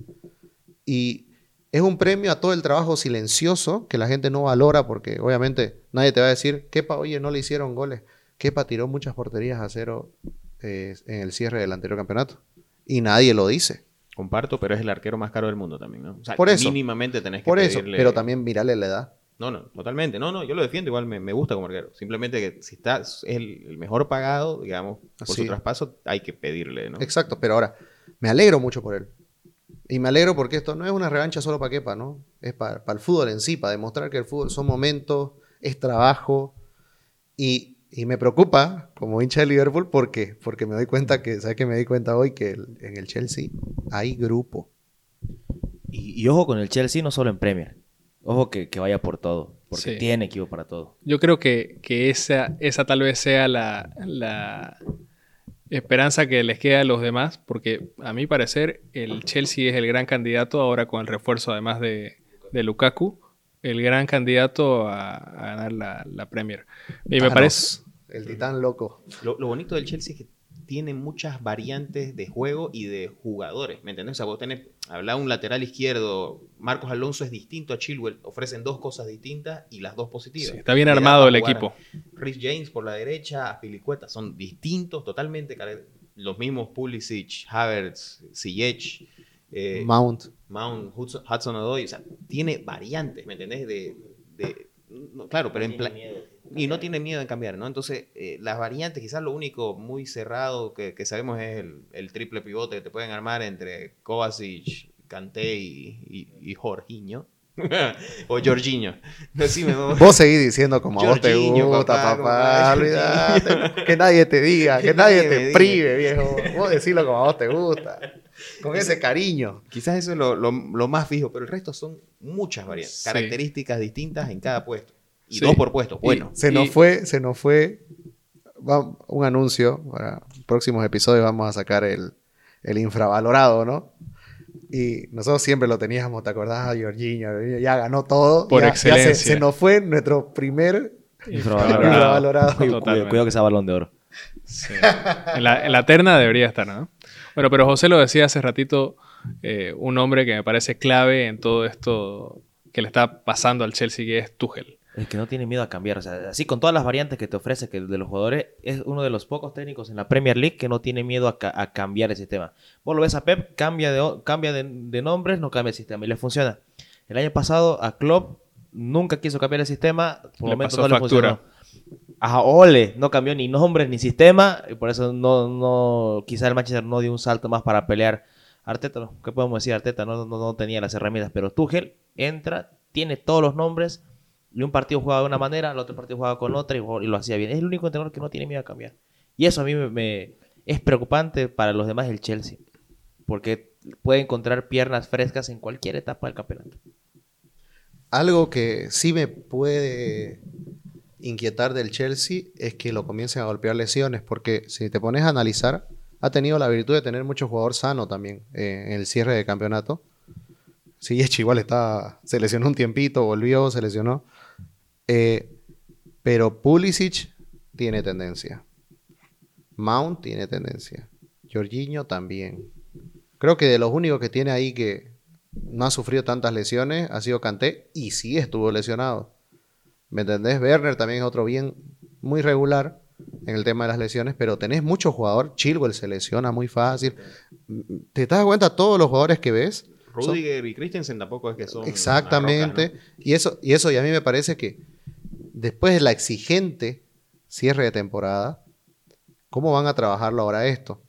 Y es un premio a todo el trabajo silencioso que la gente no valora porque obviamente nadie te va a decir, Kepa, oye, no le hicieron goles. Kepa tiró muchas porterías a cero eh, en el cierre del anterior campeonato. Y nadie lo dice. Comparto, pero es el arquero más caro del mundo también, ¿no? O sea, Por eso. mínimamente tenés que Por eso, pero también mirale la edad. No, no, totalmente. No, no, yo lo defiendo, igual me, me gusta como arquero. Simplemente que si está, es el, el mejor pagado, digamos, por Sí. su traspaso, hay que pedirle, ¿no? Exacto, pero ahora, me alegro mucho por él. Y me alegro porque esto no es una revancha solo para Kepa, ¿no? Es para, para el fútbol en sí, para demostrar que el fútbol son momentos, es trabajo. Y, y me preocupa como hincha de Liverpool, ¿por qué? Porque me doy cuenta que, ¿sabes qué me di cuenta hoy? Que el- en el Chelsea hay grupo. Y, y ojo con el Chelsea, no solo en Premier. Ojo que, que vaya por todo. Porque Sí. tiene equipo para todo. Yo creo que, que esa, esa tal vez sea la, la esperanza que les queda a los demás, porque a mi parecer el Chelsea es el gran candidato ahora con el refuerzo además de, de Lukaku, el gran candidato a, a ganar la, la Premier. Y me Thanos, parece... El titán loco. Lo, lo bonito del Chelsea es que tiene muchas variantes de juego y de jugadores, ¿me entendés? O sea, vos tenés, hablaba un lateral izquierdo, Marcos Alonso es distinto a Chilwell, ofrecen dos cosas distintas y las dos positivas. Sí, está bien Le armado el equipo. Rhys James por la derecha, Aspilicueta, son distintos totalmente. Los mismos Pulisic, Havertz, Ziyech, eh, Mount. Mount, Hudson, Hudson Odoi, o sea, tiene variantes, ¿me entendés? De, de- no, claro, pero en plan... Y no tiene miedo en cambiar, ¿no? Entonces, eh, las variantes, quizás lo único muy cerrado que, que sabemos es el, el triple pivote que te pueden armar entre Kovacic, Kanté y, y, y Jorginho. o Jorginho. Vos. Vos seguís diciendo como a vos te gusta, papá, olvidate. que nadie te diga, que nadie te prive, viejo. Vos decilo como a vos te gusta. Con ese cariño. Quizás eso es lo, lo- lo más fijo, pero el resto son muchas variantes, Sí. características distintas en cada puesto. Y Sí. dos por puesto, bueno. Se nos Y- fue, se nos fue va- un anuncio. Para próximos episodios vamos a sacar el, el infravalorado, ¿no? Y nosotros siempre lo teníamos, ¿te acordás? A Jorginho, Jorginho ya ganó todo. Por ya- ya se- excelencia. se, nos fue nuestro primer Infravalorado. infravalorado. Cuidado, que sea balón de oro. Sí. En, la, en la terna debería estar, ¿no? Bueno, pero José lo decía hace ratito, eh, un hombre que me parece clave en todo esto que le está pasando al Chelsea, que es Tuchel. Es que no tiene miedo a cambiar. O sea, así con todas las variantes que te ofrece que de los jugadores, es uno de los pocos técnicos en la Premier League que no tiene miedo a, ca- a cambiar el sistema. Vos lo ves a Pep, cambia de, cambia de, de nombres, no cambia el sistema y le funciona. El año pasado a Klopp nunca quiso cambiar el sistema, por el momento pasó no le funcionó. A Ole no cambió ni nombres ni sistema y por eso no, no quizá el Manchester no dio un salto más para pelear. Arteta, ¿qué podemos decir? Arteta no, no, no tenía las herramientas, pero Tuchel entra, tiene todos los nombres y un partido jugaba de una manera, el otro partido jugaba con otra y, y lo hacía bien. Es el único entrenador que no tiene miedo a cambiar. Y eso a mí me, es preocupante para los demás del Chelsea, porque puede encontrar piernas frescas en cualquier etapa del campeonato. Algo que sí me puede inquietar del Chelsea es que lo comiencen a golpear lesiones, porque si te pones a analizar, ha tenido la virtud de tener mucho jugador sano también eh, en el cierre de campeonato. Sí, Echi igual está, se lesionó un tiempito, volvió, se lesionó. Eh, pero Pulisic tiene tendencia. Mount tiene tendencia. Jorginho también. Creo que de los únicos que tiene ahí que no ha sufrido tantas lesiones ha sido Kanté y sí estuvo lesionado. ¿Me entendés? Werner también es otro bien muy regular en el tema de las lesiones, pero tenés mucho jugador. Chilwell se lesiona muy fácil. ¿Te das cuenta todos los jugadores que ves? Rudiger y Christensen tampoco es que son. Exactamente. y, eso, y eso, y a mí me parece que después de la exigente cierre de temporada, ¿cómo van a trabajarlo ahora esto?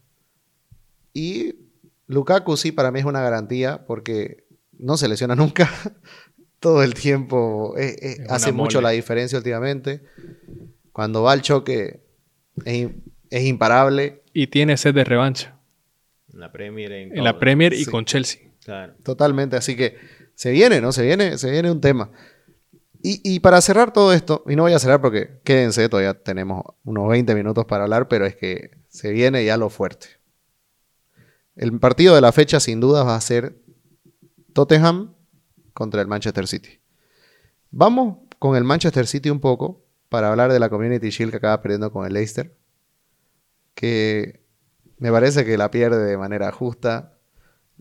Y Lukaku sí para mí es una garantía porque no se lesiona nunca. Todo el tiempo eh, eh, Es hace mucho la diferencia últimamente. Cuando va al choque es, imparable. Y tiene sed de revancha. En la Premier. En, en la todo. Premier y Sí. con Chelsea. Totalmente, así que se viene, ¿no? Se viene, se viene un tema. Y, y para cerrar todo esto, y no voy a cerrar porque quédense, todavía tenemos unos 20 minutos para hablar, pero es que se viene ya lo fuerte. El partido de la fecha sin duda va a ser Tottenham contra el Manchester City. Vamos con el Manchester City un poco para hablar de la Community Shield que acaba perdiendo con el Leicester, que me parece que la pierde de manera justa.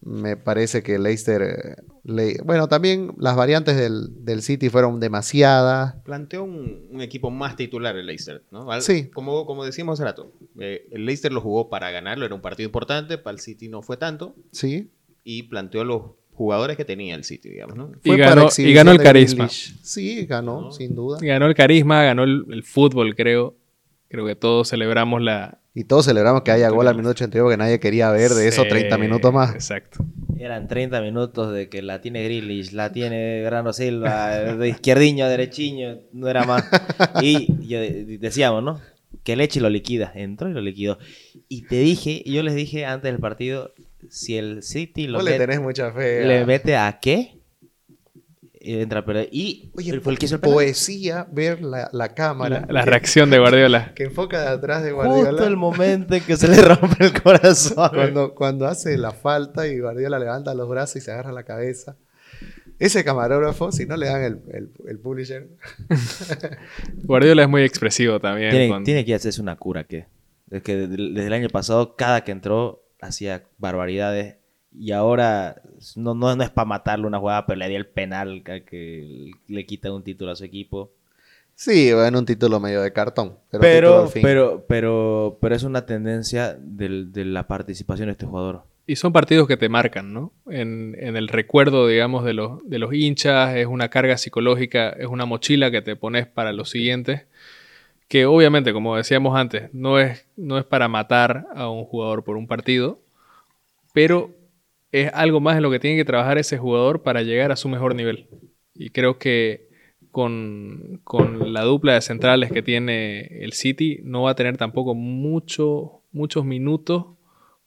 Me parece que Leicester, eh, le- bueno, también las variantes del, del City fueron demasiadas. Planteó un, un equipo más titular el Leicester, ¿no? Al- Sí. Como, como decíamos hace rato, eh, el Leicester lo jugó para ganarlo, era un partido importante, para el City no fue tanto, Sí. y planteó los jugadores que tenía el City, digamos, ¿no? Y para ganó- y ganó el carisma. Sí, ganó, ¿No? sin duda. Ganó el carisma, ganó el, el fútbol, creo. Creo que todos celebramos la... Y todos celebramos que haya gol al minuto 82 porque nadie quería ver de esos Sí, 30 minutos más. Exacto. Eran 30 minutos de que la tiene Grealish, la tiene Grano Silva, de izquierdiño a derechiño, no era más. Y yo de- decíamos, ¿no? Que Leche lo liquida. Entró y lo liquidó. Y te dije, yo les dije antes del partido, si el City lo Vos le tenés mucha fe. le a- mete a qué, entra, pero y Oye, fue el que hizo el poesía ver la, la cámara. La, la que- reacción de Guardiola. Que enfoca de atrás de Guardiola. Justo el momento en que se le rompe el corazón. cuando, cuando hace la falta y Guardiola levanta los brazos y se agarra la cabeza. Ese camarógrafo, si no le dan el, el, el publisher, Guardiola es muy expresivo también. Tiene, tiene que hacerse una cura que es que desde el año pasado cada que entró hacía barbaridades y ahora no, no, no es para matarle una jugada pero le dio el penal que, le quita un título a su equipo sí, en un título medio de cartón. Pero, pero al fin. pero pero pero es una tendencia del- de la participación de este jugador Y son partidos que te marcan, ¿no? En, en el recuerdo, digamos, de los, de los hinchas, es una carga psicológica, es una mochila que te pones para los siguientes, que obviamente, como decíamos antes, no es, no es para matar a un jugador por un partido, pero es algo más en lo que tiene que trabajar ese jugador para llegar a su mejor nivel. Y creo que con, con la dupla de centrales que tiene el City, no va a tener tampoco mucho, muchos minutos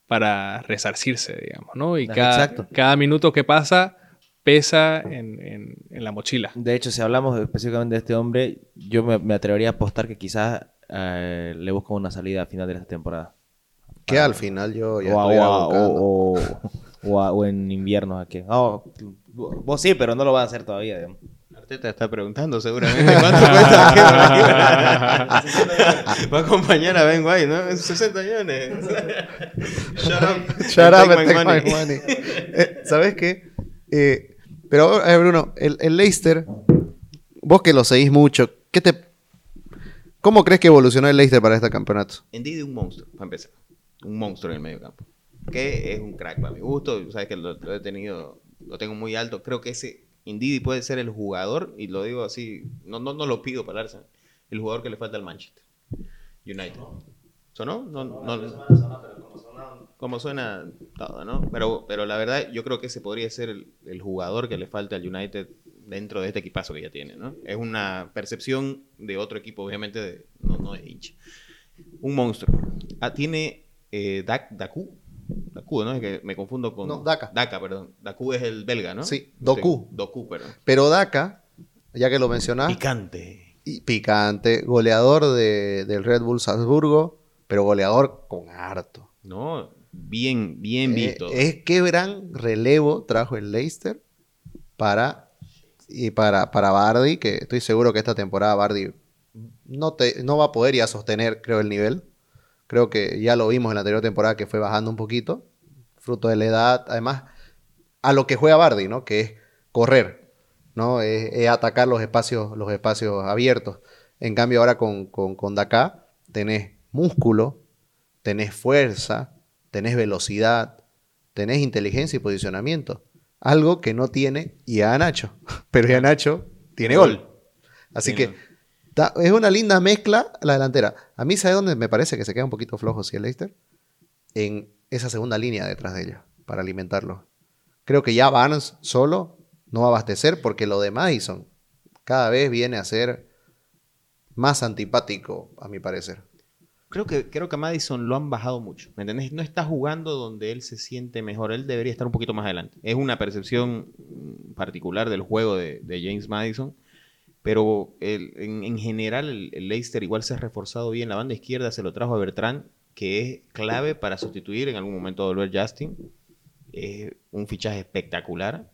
para resarcirse, digamos, ¿no? Y cada, cada minuto que pasa pesa en, en- en la mochila. de hecho si hablamos específicamente de este hombre yo me, me atrevería a apostar que quizás eh, le buscan una salida a final de esta temporada que al final yo ya o, a- estoy o a- abocando. o- o- o a- o en invierno aquí. Oh, vos sí, pero no lo van a hacer todavía. digamos. Arteta está preguntando seguramente cuánto cuesta. Va a acompañar a Ben White, ¿no? 60 millones. Shut up. Shut up Take and my take money. my money. Eh, ¿Sabes qué? Eh, pero, a ver, Bruno, el, el Leicester vos que lo seguís mucho, ¿qué te, ¿cómo crees que evolucionó el Leicester para este campeonato? Ndidi un monstruo, para empezar. Un monstruo en el medio campo. Que es un crack para mi gusto. Sabes que lo, lo he tenido, lo tengo muy alto. Creo que ese Ndidi puede ser el jugador, y lo digo así, no, no, no lo pido para Arsenal, el jugador que le falta al Manchester United. ¿Sonó? No, no, como suena todo, ¿no? Pero, pero la verdad, yo creo que ese podría ser el, el jugador que le falta al United dentro de este equipazo que ya tiene, ¿no? Es una percepción de otro equipo, obviamente, de, no, no de hincha. Un monstruo. Ah, tiene eh, Dak, Daku. Daku, ¿no? Es que me confundo con... No, Daka. Daka, perdón. Daku es el belga, ¿no? Sí, Doku. Doku, perdón. Pero Daka, ya que lo mencionás, Picante. y picante, goleador de- del Red Bull Salzburgo, pero goleador con harto. No, bien, bien Eh, visto. es qué gran relevo trajo el Leicester para y para, para Bardi, que estoy seguro que esta temporada Bardi no, te, no va a poder ya sostener, creo, el nivel. Creo que ya lo vimos en la anterior temporada que fue bajando un poquito, fruto de la edad. Además, a lo que juega Bardi, ¿no? Que es correr, ¿no? Es, es atacar los espacios, los espacios abiertos. En cambio, ahora con, con, con Daka tenés músculo, tenés fuerza, tenés velocidad, tenés inteligencia y posicionamiento. Algo que no tiene Nacho. Pero Nacho tiene gol. Así que es una linda mezcla la delantera. A mí, ¿sabe dónde me parece que se queda un poquito flojo si el Leicester? En esa segunda línea detrás de ellos, para alimentarlo. Creo que ya Barnes solo no va a abastecer porque lo de Madison cada vez viene a ser más antipático, a mi parecer. Creo que, creo que a Madison lo han bajado mucho. ¿Me entendés? No está jugando donde él se siente mejor. Él debería estar un poquito más adelante. Es una percepción particular del juego de James Madison. Pero en, en general el, el Leicester igual se ha reforzado bien. La banda izquierda se lo trajo a Bertrand, que es clave para sustituir en algún momento a volver Justin. Es un fichaje espectacular.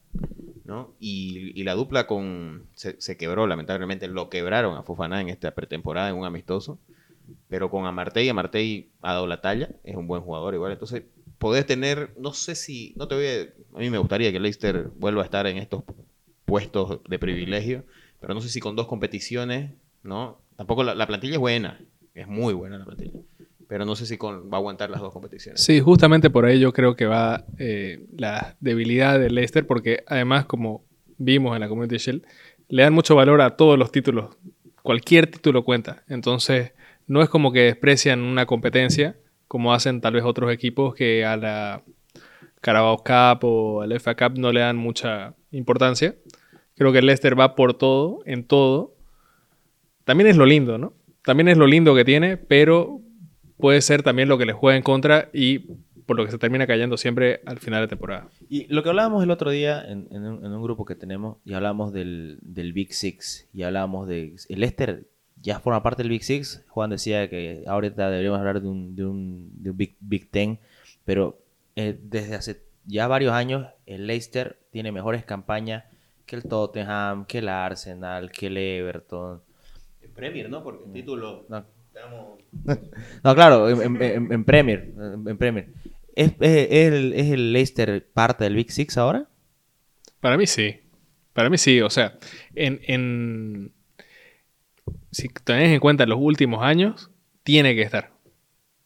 ¿no? Y, la dupla con... Se, se quebró, lamentablemente. Lo quebraron a Fofana en esta pretemporada, en un amistoso. Pero con Amartey, Amartey ha dado la talla, es un buen jugador igual. Entonces, podés tener, no sé si, no te voy a, a mí me gustaría que Leicester vuelva a estar en estos puestos de privilegio, pero no sé si con dos competiciones, ¿no? Tampoco la, la plantilla es buena, es muy buena la plantilla, pero no sé si con, va a aguantar las dos competiciones. Sí, justamente por ahí yo creo que va eh, la debilidad del Leicester, porque además, como vimos en la Community Shield, le dan mucho valor a todos los títulos. Cualquier título cuenta. Entonces, no es como que desprecian una competencia, como hacen tal vez otros equipos que a la Carabao Cup o al FA Cup no le dan mucha importancia. Creo que el Leicester va por todo, en todo. También es lo lindo, ¿no? También es lo lindo que tiene, pero puede ser también lo que le juega en contra y por lo que se termina cayendo siempre al final de temporada. Y lo que hablábamos el otro día en, un, grupo que tenemos, y hablábamos del, Big Six, y hablábamos de... El Leicester ya forma parte del Big Six. Juan decía que ahorita deberíamos hablar de un, Big Ten, pero eh, desde hace ya varios años el Leicester tiene mejores campañas que el Tottenham, que el Arsenal, que el Everton. En Premier, ¿no? Porque el título... No, estamos- no, claro, en, en- Premier. En, en Premier. ¿Es, es- es el, ¿Es el Leicester parte del Big Six ahora? Para mí sí. Para mí sí. O sea, en, en- si tenés en cuenta los últimos años, tiene que estar.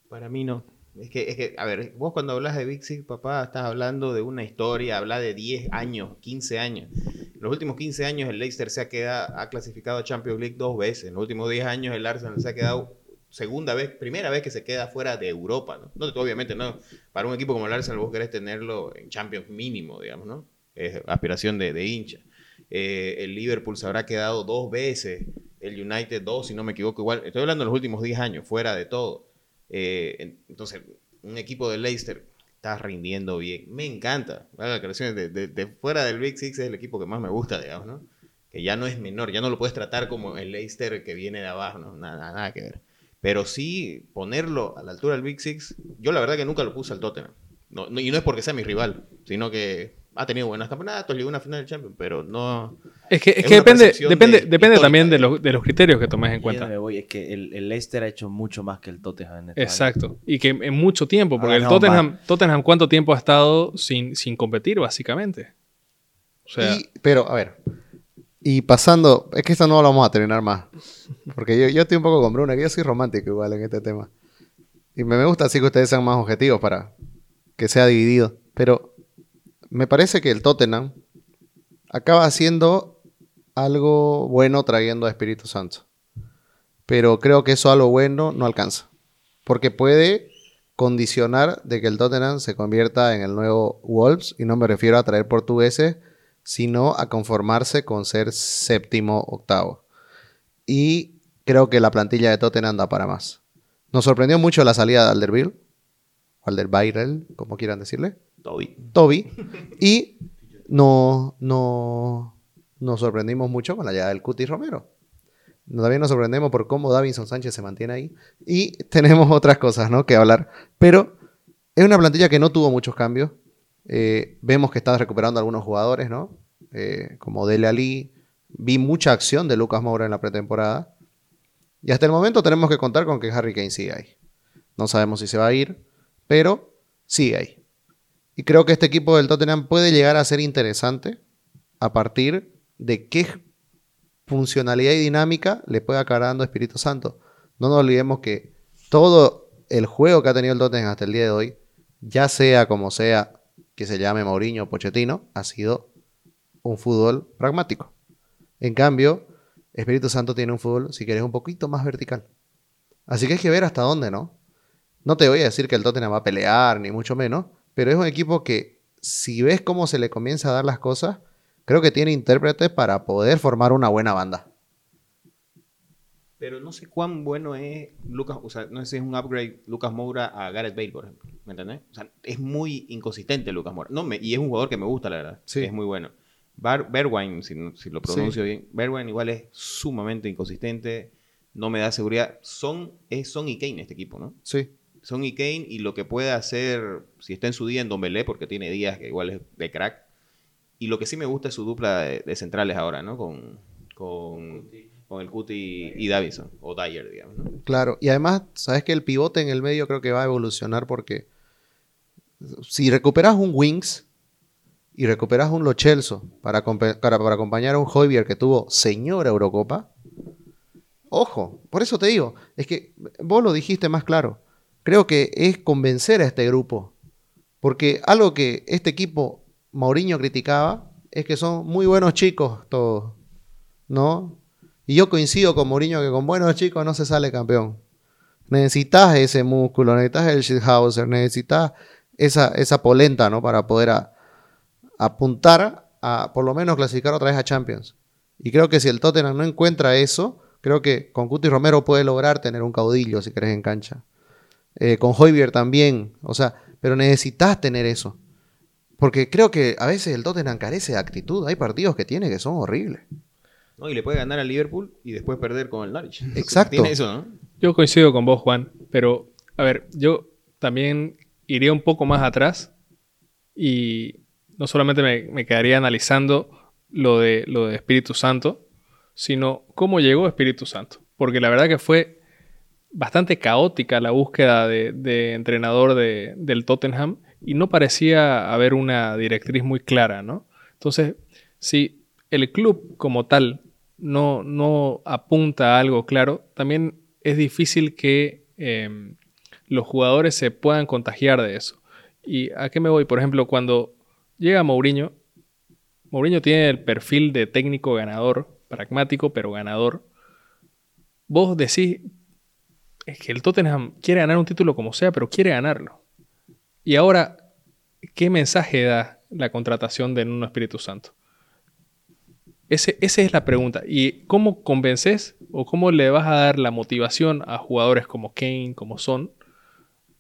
Para mí no. Es que, es que, a ver, vos cuando hablas de Big Six, papá, estás hablando de una historia, hablas de 10 años, 15 años. En los últimos 15 años el Leicester se ha quedado, ha clasificado a Champions League dos veces. En los últimos 10 años el Arsenal se ha quedado segunda vez, primera vez que se queda fuera de Europa, ¿no? No, obviamente no. Para un equipo como el Arsenal vos querés tenerlo en Champions mínimo, digamos, ¿no? Es aspiración de, de hincha. Eh, el Liverpool se habrá quedado dos veces, el United dos, si no me equivoco, igual. Estoy hablando de los últimos 10 años, fuera de todo. Eh, en- entonces, un equipo de Leicester está rindiendo bien. Me encanta. Las declaraciones de, de- de fuera del Big Six es el equipo que más me gusta, digamos, ¿no? Que ya no es menor, ya no lo puedes tratar como el Leicester que viene de abajo, ¿no? Nada, nada que ver. Pero sí ponerlo a la altura del Big Six, yo la verdad que nunca lo puse al Tottenham. No, no- y no es porque sea mi rival, sino que ha tenido buenos campeonatos, llegó a una final del Champions, pero no... Es que, es Es que depende, depende, de- depende también de digamos. los, de los criterios que tomes en Y cuenta. voy, es que el, el Leicester ha hecho mucho más que el Tottenham en. Exacto. Y que en mucho tiempo, porque Ahora el no, Tottenham, Tottenham, ¿cuánto tiempo ha estado sin, sin competir, básicamente? O sea, Y- pero, a ver, Y pasando, es que esto no lo vamos a terminar más. Porque yo, yo estoy un poco con Bruno, que yo soy romántico igual en este tema. Y me me gusta así que ustedes sean más objetivos para que sea dividido. Pero me parece que el Tottenham acaba haciendo algo bueno trayendo a Espíritu Santo. Pero creo que eso algo bueno no alcanza. Porque puede condicionar de que el Tottenham se convierta en el nuevo Wolves. Y no me refiero a traer portugueses, sino a conformarse con ser séptimo, octavo. Y creo que la plantilla de Tottenham da para más. Nos sorprendió mucho la salida de Alderweireld, o Alderweireld, como quieran decirle. Toby. Toby. Y no, no, nos sorprendimos mucho con la llegada del Cuti Romero. También nos sorprendemos por cómo Davinson Sánchez se mantiene ahí. Y tenemos otras cosas ¿no? que hablar. Pero es una plantilla que no tuvo muchos cambios. Eh, vemos que está recuperando algunos jugadores, ¿no? Eh, como Dele Ali. Vi mucha acción de Lucas Moura en la pretemporada. Y hasta el momento tenemos que contar con que Harry Kane sigue ahí. No sabemos si se va a ir, pero sigue ahí. Y creo que este equipo del Tottenham puede llegar a ser interesante a partir de qué funcionalidad y dinámica le puede acabar dando Espíritu Santo. No nos olvidemos que todo el juego que ha tenido el Tottenham hasta el día de hoy, ya sea como sea que se llame Mourinho o Pochettino, ha sido un fútbol pragmático. En cambio, Espíritu Santo tiene un fútbol, si quieres, un poquito más vertical. Así que hay que ver hasta dónde, ¿no? No te voy a decir que el Tottenham va a pelear, ni mucho menos, pero es un equipo que, si ves cómo se le comienza a dar las cosas, creo que tiene intérpretes para poder formar una buena banda. Pero no sé cuán bueno es Lucas, o sea, no sé si es un upgrade Lucas Moura a Gareth Bale, por ejemplo. ¿Me entendés? O sea, es muy inconsistente Lucas Moura. No, me, y es un jugador que me gusta, la verdad. Sí. Es muy bueno. Bar, Bergwijn, si, lo pronuncio bien, Bergwijn igual es sumamente inconsistente, no me da seguridad. Son, es Son y Kane este equipo, ¿no? Sí. Son y Kane y lo que puede hacer, si está en su día en Dombelé, porque tiene días que igual es de crack. Y lo que sí me gusta es su dupla de, centrales ahora, ¿no? Con, con, con el Cuti y Davison, o Dyer, digamos, ¿no? Claro, y además, sabes que el pivote en el medio creo que va a evolucionar porque si recuperas un Wings y recuperas un Lo Celso para, para, para acompañar a un Hoybier que tuvo señora Eurocopa, ojo, por eso te digo, es que vos lo dijiste más claro, creo que es convencer a este grupo, porque algo que este equipo Mourinho criticaba es que son muy buenos chicos todos, ¿no? Y yo coincido con Mourinho que con buenos chicos no se sale campeón. Necesitas ese músculo, necesitas el shithouser, necesitas esa, esa polenta, ¿no? Para poder apuntar a por lo menos clasificar otra vez a Champions. Y creo que si el Tottenham no encuentra eso, creo que con Cuti Romero puede lograr tener un caudillo, si querés, en cancha. Eh, con Hoybier también, o sea, pero necesitas tener eso. Porque creo que a veces el Tottenham carece de actitud. Hay partidos que tiene que son horribles. ¿no? Y le puede ganar al Liverpool y después perder con el Norwich. Exacto. Tiene eso, ¿no? Yo coincido con vos, Juan, pero a ver, yo también iría un poco más atrás y no solamente me, me quedaría analizando lo de, lo de Espíritu Santo, sino cómo llegó Espíritu Santo. Porque la verdad que fue bastante caótica la búsqueda de, entrenador de- del Tottenham y no parecía haber una directriz muy clara, ¿no? Entonces, si el club como tal no, apunta a algo claro, también es difícil que eh, los jugadores se puedan contagiar de eso. ¿Y a qué me voy? Por ejemplo, cuando llega Mourinho, Mourinho tiene el perfil de técnico ganador, pragmático, pero ganador. Vos decís es que el Tottenham quiere ganar un título como sea, pero quiere ganarlo. Y ahora, ¿qué mensaje da la contratación de Nuno Espíritu Santo? Ese- esa es la pregunta. ¿Y cómo convences o cómo le vas a dar la motivación a jugadores como Kane, como Son?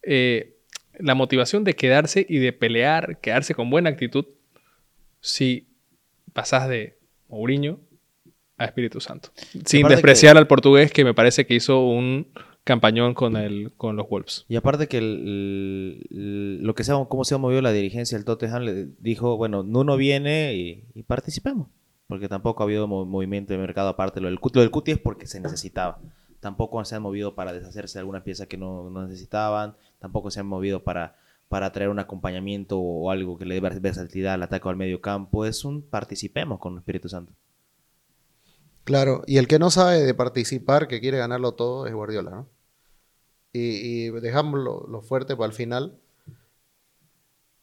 eh, la motivación de quedarse y de pelear, quedarse con buena actitud, si pasás de Mourinho a Espíritu Santo. Sin despreciar al portugués que me parece que hizo un campañón con, el, con los Wolves. Y aparte que el- lo que sea, cómo se ha movido la dirigencia del Tottenham, le dijo, bueno, Nuno viene y, participemos. Porque tampoco ha habido mo- movimiento de mercado aparte. Lo del, lo del Cuti es porque se necesitaba. Tampoco se han movido para deshacerse de algunas piezas que no, necesitaban. Tampoco se han movido para, para traer un acompañamiento o algo que le dé vers- versatilidad al ataque o al medio campo. Es un participemos con el Espíritu Santo. Claro, y el que no sabe de participar, que quiere ganarlo todo, es Guardiola, ¿no? Y, y dejamos lo, fuerte para el final.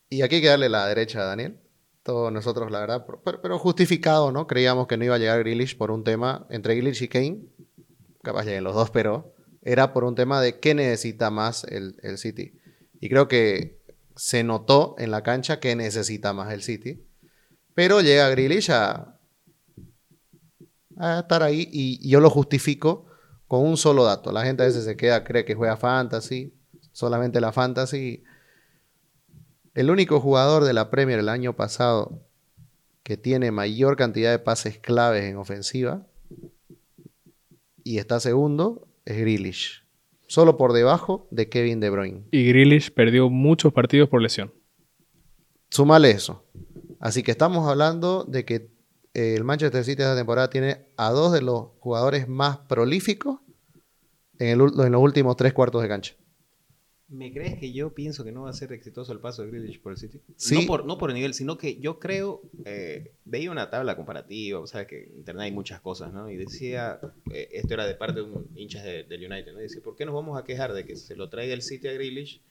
Y aquí hay que darle la derecha a Daniel. Todos nosotros, la verdad, pero, pero justificado, ¿no? Creíamos que no iba a llegar Grealish por un tema entre Grealish y Kane. Capaz lleguen los dos, pero era por un tema de qué necesita más el, el City. Y creo que se notó en la cancha que necesita más el City. Pero llega Grealish a, a estar ahí y, y yo lo justifico con un solo dato. La gente a veces se queda, cree que juega fantasy, solamente la fantasy. El único jugador de la Premier el año pasado que tiene mayor cantidad de pases claves en ofensiva y está segundo es Grealish. Solo por debajo de Kevin De Bruyne. Y Grealish perdió muchos partidos por lesión. Súmale eso. Así que estamos hablando de que el Manchester City esta temporada tiene a dos de los jugadores más prolíficos en, el en los últimos tres cuartos de cancha. ¿Me crees que yo pienso que no va a ser exitoso el paso de Grealish por el City? Sí. No, por, no por el nivel, sino que yo creo, eh, veía una tabla comparativa, o sea, que en internet hay muchas cosas, ¿no? Y decía, eh, esto era de parte de un hincha de- del United, ¿no? Y decía, ¿por qué nos vamos a quejar de que se lo traiga el City a Grealish?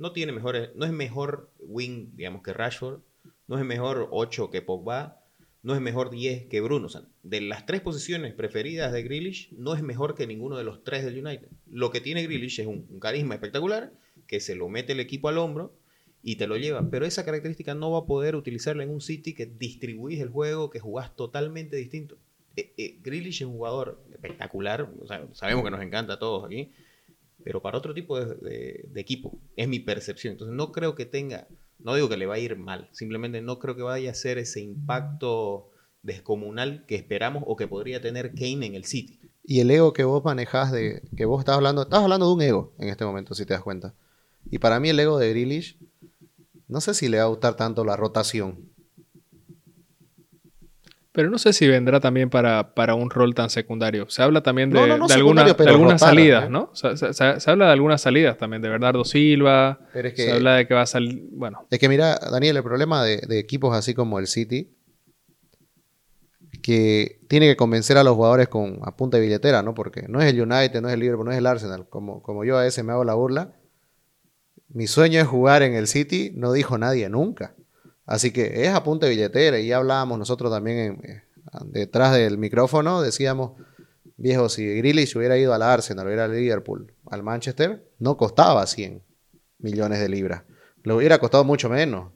No tiene mejores, no es mejor wing, digamos, que Rashford, no es mejor 8 que Pogba, no es mejor 10 que Bruno. O de las tres posiciones preferidas de Grealish, no es mejor que ninguno de los tres del United. Lo que tiene Grealish es un, carisma espectacular, que se lo mete el equipo al hombro y te lo lleva. Pero esa característica no va a poder utilizarla en un City que distribuís el juego, que jugás totalmente distinto. Eh, eh, Grealish es un jugador espectacular, sabemos que nos encanta a todos aquí, pero para otro tipo de- de equipo, es mi percepción. Entonces no creo que tenga, no digo que le va a ir mal, simplemente no creo que vaya a ser ese impacto descomunal que esperamos o que podría tener Kane en el City. Y el ego que vos manejás de. que vos estás hablando. Estás hablando de un ego en este momento, si te das cuenta. Y para mí el ego de Grealish. No sé si le va a gustar tanto la rotación. Pero no sé si vendrá también para, para un rol tan secundario. Se habla también de, No, no, no de alguna- de algunas salidas, ¿eh? ¿no? Se, se- se- se habla de algunas salidas también, de Bernardo Silva. Pero es que- Se habla de que va a salir. Bueno, Es que mira, Daniel, el problema de, de equipos así como el City, que tiene que convencer a los jugadores con a punta de billetera, ¿no? Porque no es el United, no es el Liverpool, no es el Arsenal. Como, como yo a veces me hago la burla, mi sueño es jugar en el City, no dijo nadie nunca. Así que es a punta de billetera. Y hablábamos nosotros también en- eh, detrás del micrófono, decíamos, viejo, si Grealish hubiera ido al Arsenal, hubiera al Liverpool, al Manchester, no costaba 100 millones de libras. Le hubiera costado mucho menos.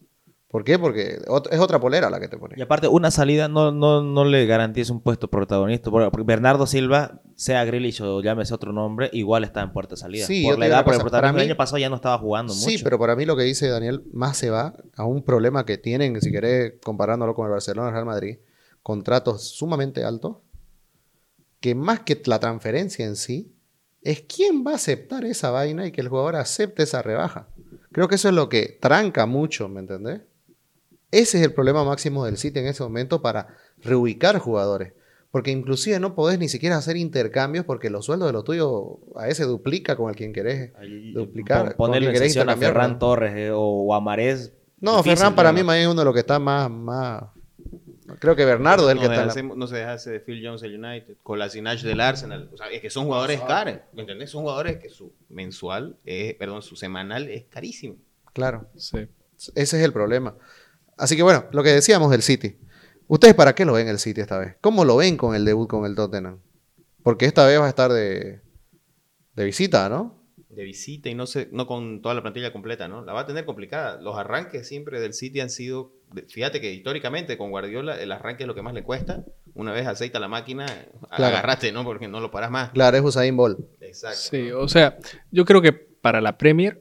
¿Por qué? Porque es otra polera la que te pone. Y aparte, una salida no, no, no le garantiza un puesto protagonista. Porque Bernardo Silva, sea Grealish o llámese otro nombre, igual está en puerta de salida. Sí, por la edad, por el protagonismo. año pasado ya no estaba jugando Sí, mucho. pero para mí lo que dice Daniel más se va a un problema que tienen, si querés, comparándolo con el Barcelona y el Real Madrid, contratos sumamente altos, que más que la transferencia en sí, es quién va a aceptar esa vaina y que el jugador acepte esa rebaja. Creo que eso es lo que tranca mucho, ¿me entendés? Ese es el problema máximo del City en ese momento para reubicar jugadores. Porque inclusive no podés ni siquiera hacer intercambios porque los sueldos de los tuyos a ese duplica con el quien querés Ahí, duplicar. pon- Ponerle con en a Ferran ¿no? Torres eh, o, o a Marés. No, difícil, Ferran para ¿no? mí es uno de los que está más, más... Creo que Bernardo es el no, que está en la- no se dejase de Phil Jones del United, Kolasinac del Arsenal. O sea, es que son jugadores caros, ¿me entendés? Son jugadores que su mensual, es, perdón, su semanal es carísimo. Claro, sí. ese es el problema. Así que bueno, lo que decíamos del City. ¿Ustedes para qué lo ven el City esta vez? ¿Cómo lo ven con el debut con el Tottenham? Porque esta vez va a estar de, de visita, ¿no? De visita y no, sé, no con toda la plantilla completa, ¿no? La va a tener complicada. Los arranques siempre del City han sido, de- fíjate que históricamente con Guardiola el arranque es lo que más le cuesta. Una vez aceita la máquina, Claro. agarraste, ¿no? Porque no lo paras más. Claro, es Usain Bolt. Exacto. Sí, o sea, yo creo que para la Premier,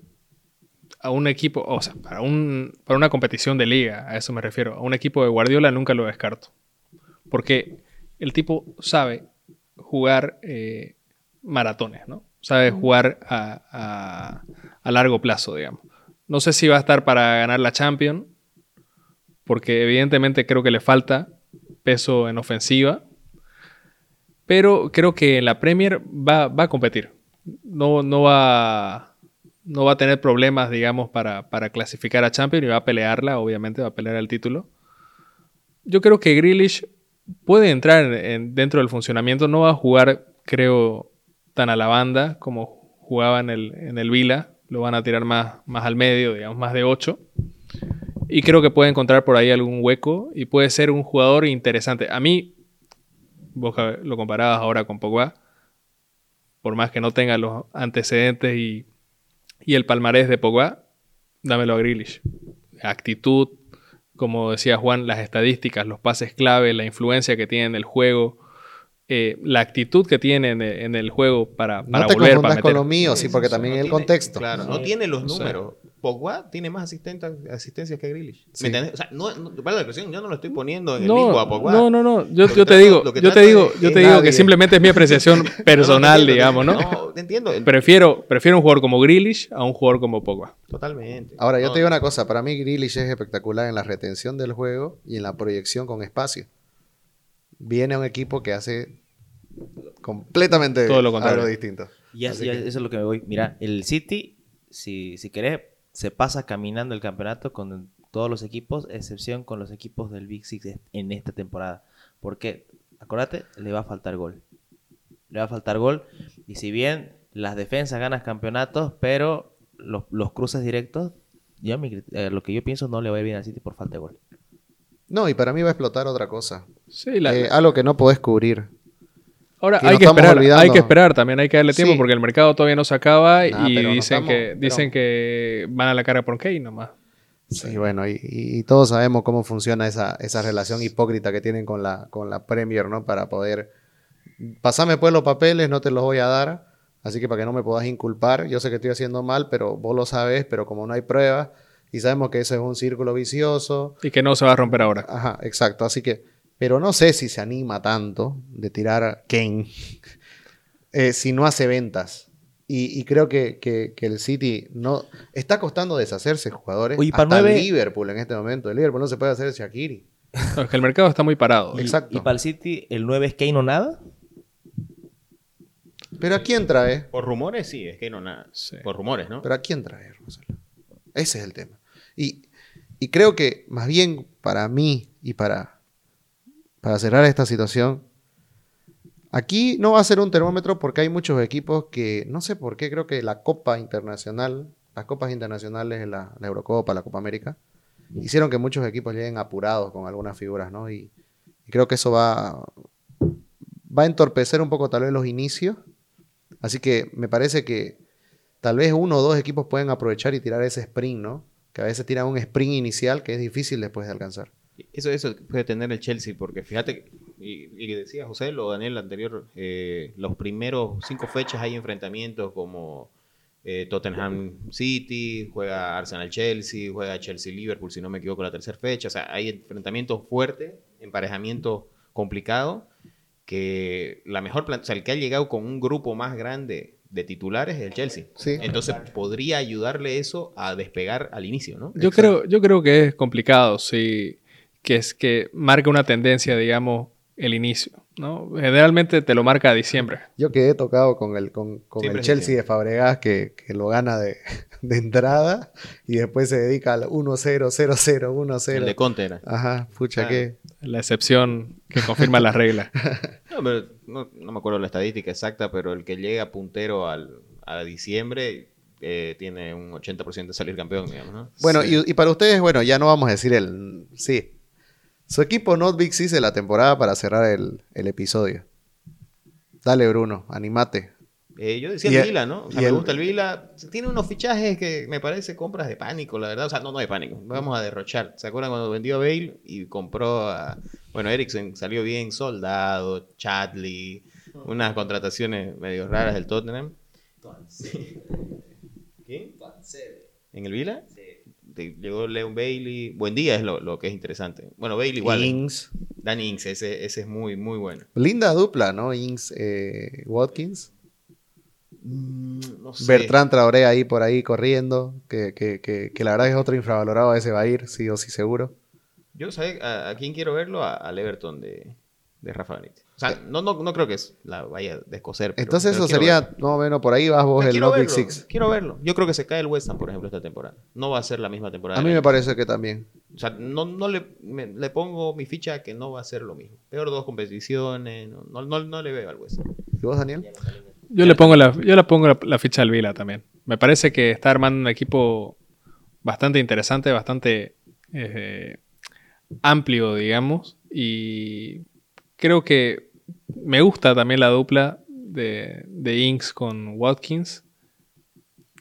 a un equipo, o sea, para, un, para una competición de liga, a eso me refiero, a un equipo de Guardiola nunca lo descarto. Porque el tipo sabe jugar eh, maratones, ¿no? Sabe jugar a, a- a largo plazo, digamos. No sé si va a estar para ganar la Champions, porque evidentemente creo que le falta peso en ofensiva, pero creo que en la Premier va, va a competir. No, no, va, no va a tener problemas, digamos, para, para clasificar a Champions y va a pelearla, obviamente, va a pelear el título. Yo creo que Grealish puede entrar en- dentro del funcionamiento. No va a jugar, creo, tan a la banda como jugaba en el, en el Vila. Lo van a tirar más, más al medio, digamos, más de 8. Y creo que puede encontrar por ahí algún hueco y puede ser un jugador interesante. A mí, vos lo comparabas ahora con Pogba, por más que no tenga los antecedentes y, y el palmarés de Pogba, dámelo a Grealish. Actitud, como decía Juan, las estadísticas, los pases clave, la influencia que tiene en el juego, eh, la actitud que tiene en el, en el juego para, para No te volver, para con lo mío, sí, porque también no el tiene- contexto. Claro, no tiene los números. Pogba tiene más asistencias que Grealish. Sí. ¿Me entendés? O sea, no, no, vale la expresión, yo no lo estoy poniendo en el limbo a Pogba. no, no, no. Yo, te digo, yo te digo, yo te digo nadie. que simplemente es mi apreciación personal, digamos, ¿no? No, te entiendo. Prefiero, prefiero un jugador como Grealish a un jugador como Pogba. Totalmente. Ahora, yo te digo una cosa, para mí Grealish es espectacular en la retención del juego y en la proyección con espacio. Viene a un equipo que hace completamente Todo lo contrario. algo distinto. Y es- Así y que- eso es lo que me voy. Mira, el City, si, si querés, se pasa caminando el campeonato con todos los equipos, excepción con los equipos del Big Six en esta temporada. Porque, acuérdate, le va a faltar gol. Le va a faltar gol. Y si bien las defensas ganan campeonatos, pero los, los cruces directos, yo mi eh, lo que yo pienso no le va a ir bien al City por falta de gol. No, y para mí va a explotar otra cosa. Sí, la- Eh, algo que no podés cubrir. Ahora que hay que esperar, olvidando. hay que esperar también, hay que darle tiempo Sí. porque el mercado todavía no se acaba Nah, y no dicen estamos- que pero- dicen que van a la cara por Kane nomás. Sí, bueno, y, y- todos sabemos cómo funciona esa, esa relación hipócrita que tienen con la, con la Premier, ¿no? Para poder... Pasame pues los papeles, no te los voy a dar, así que para que no me puedas inculpar, yo sé que estoy haciendo mal, pero vos lo sabes, pero como no hay pruebas, y sabemos que ese es un círculo vicioso, Y que no se va a romper ahora. Ajá, exacto. Así que, pero no sé si se anima tanto de tirar a Kane eh, si no hace ventas. Y, y creo que, que- que el City no está costando deshacerse de jugadores. Oye, para hasta Liverpool en este momento. El Liverpool no se puede hacer Shakiri. No, es que el mercado está muy parado. Y- Exacto. Y, para el City, el 9 es Kane o nada. Pero ¿a quién trae? Por rumores, sí, es que no nada. Sí. Por rumores, ¿no? Pero ¿a quién trae, Rosalo? Ese es el tema. Y, y creo que más bien para mí y para, para cerrar esta situación, aquí no va a ser un termómetro porque hay muchos equipos que, no sé por qué, creo que la Copa Internacional, las Copas Internacionales, la, Eurocopa, la Copa América, hicieron que muchos equipos lleguen apurados con algunas figuras, ¿no? Y, y creo que eso va, va a entorpecer un poco tal vez los inicios. Así que me parece que tal vez uno o dos equipos pueden aprovechar y tirar ese sprint, ¿no? Que a veces tiran un sprint inicial que es difícil después de alcanzar. Eso, eso puede tener el Chelsea, porque fíjate, y, y que decía José o Daniel anterior, eh, los primeros cinco fechas hay enfrentamientos como eh, Tottenham City, juega Arsenal Chelsea, juega Chelsea Liverpool, si no me equivoco, la tercera fecha. O sea, hay enfrentamientos fuertes, emparejamientos complicados, que la mejor plan- o sea, el que ha llegado con un grupo más grande de titulares es el Chelsea. Sí. Entonces podría ayudarle eso a despegar al inicio, ¿no? Yo creo, yo creo que es complicado, sí, que es que marca una tendencia, digamos, el inicio, ¿no? Generalmente te lo marca a diciembre. Yo quedé tocado con el, con, con el Chelsea de Fabregas que, que lo gana de, de entrada y después se dedica al 1-0, 0-0, El de 1-0. Conte era. Ajá, pucha Ah. que... La excepción que confirma las reglas. No, pero no, no me acuerdo la estadística exacta, pero el que llega puntero al, a diciembre eh, tiene un 80% de salir campeón, digamos, ¿no? Bueno, Sí. y, y para ustedes, bueno, ya no vamos a decir el... Sí. Su equipo Not Big Six de la temporada para cerrar el, el episodio. Dale, Bruno, animate. Eh, yo decía el Vila, ¿no? O sea, y me el- gusta el Vila. Tiene unos fichajes que me parece compras de pánico, la verdad. O sea, no, no de pánico. Vamos a derrochar. ¿Se acuerdan cuando vendió a Bale y compró a... Bueno, Eriksen salió bien, Soldado, Chatley, unas contrataciones medio raras del Tottenham. ¿Quién? ¿En el Vila? Te- Llegó Leon Bailey. Buen día es lo, lo que es interesante. Bueno, Bailey igual. Ings. Danny Ings, ese, ese es muy, muy bueno. Linda dupla, ¿no? Ings, eh, Watkins. No sé. Bertrand Traoré ahí por ahí corriendo, que, que, que, que la verdad es otro infravalorado, ese va a ir, sí o sí seguro. Yo, ¿sabes a, a quién quiero verlo? A- al Everton de, de Rafa Benítez. O sea, no, no, no creo que es la vaya a descoser. pero- Entonces pero eso sería, verlo. más o menos, por ahí vas vos el quiero Not Big verlo, Six. Quiero verlo. Yo creo que se cae el West Ham, por ejemplo, esta temporada. No va a ser la misma temporada. A mí me año parece que también. O sea, no, no le, me- le pongo mi ficha que no va a ser lo mismo. Peor dos competiciones, no, no, no- no le veo algo así. ¿Y vos, Daniel? Yo le pongo la, yo le pongo la, la ficha al Vila también. Me parece que está armando un equipo bastante interesante, bastante eh, amplio, digamos. Y creo que me gusta también la dupla de, de Inks con Watkins.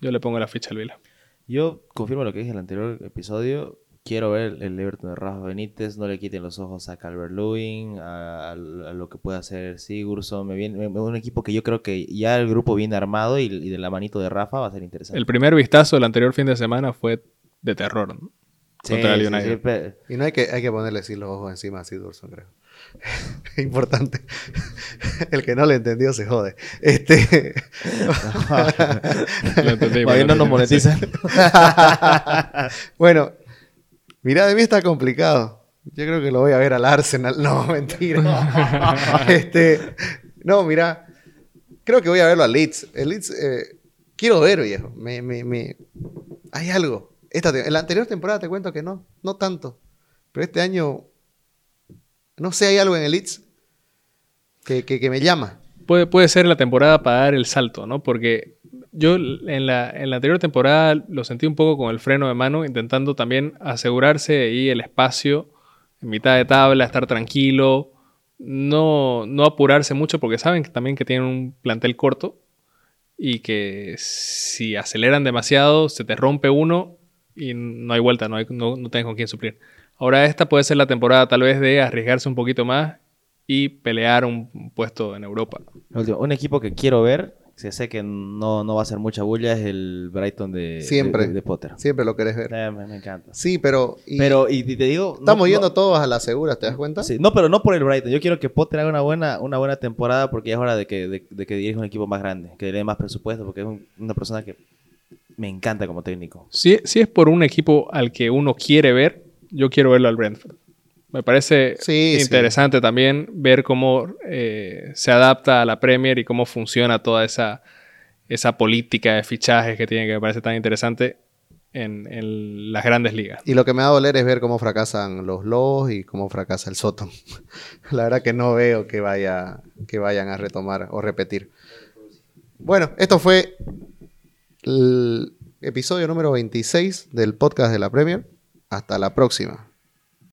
Yo le pongo la ficha al Vila. Yo confirmo lo que dije en el anterior episodio. Quiero ver el Everton de Rafa Benítez. No le quiten los ojos a Calvert Lewin, a, a lo que pueda hacer Sigurdsson. Me viene, me- un equipo que yo creo que ya el grupo viene armado y, y de la manito de Rafa va a ser interesante. El primer vistazo del anterior fin de semana fue de terror. ¿no? Sí, contra el sí, United. sí, Y no hay que, hay que ponerle así los ojos encima a Sigurdsson, creo. Importante. El que no le entendió se jode. Este. Todavía no nos monetizan. bueno, mira, de mí está complicado. Yo creo que lo voy a ver al Arsenal. No, mentira. este, no, mira, creo que voy a verlo al Leeds. El Leeds, eh, quiero ver, viejo. Me, me, me- Hay algo. Esta En la anterior temporada te cuento que no, no tanto. Pero este año, no sé, hay algo en el Leeds que, que- me llama. Puede, puede ser la temporada para dar el salto, ¿no? Porque yo en la, en la anterior temporada lo sentí un poco con el freno de mano, intentando también asegurarse ahí el espacio en mitad de tabla, estar tranquilo, no, no apurarse mucho, porque saben que también que tienen un plantel corto y que si aceleran demasiado se te rompe uno y no hay vuelta, no, hay, no, no tienes con quién suplir. Ahora esta puede ser la temporada tal vez de arriesgarse un poquito más y pelear un puesto en Europa. Un equipo que quiero ver, que sé que no, no va a hacer mucha bulla, es el Brighton de, Siempre. de, de Potter. Siempre lo querés ver. Eh, me, me encanta. Sí, pero... y- Pero, y te digo... estamos no- yendo todos a la segura, ¿te das cuenta? Sí, no, pero no por el Brighton. Yo quiero que Potter haga una buena, una buena temporada porque ya es hora de que, de, de que dirija un equipo más grande, que le dé más presupuesto, porque es un- una persona que me encanta como técnico. Si, si es por un equipo al que uno quiere ver, yo quiero verlo al Brentford. Me parece Sí, sí. interesante también ver cómo eh, se adapta a la Premier y cómo funciona toda esa, esa política de fichajes que tiene que me parece tan interesante en, en las grandes ligas. Y lo que me va a doler es ver cómo fracasan los Lobos y cómo fracasa el Soton. La verdad que no veo que, vaya, que vayan a retomar o repetir. Bueno, esto fue el episodio número 26 del podcast de la Premier. Hasta la próxima.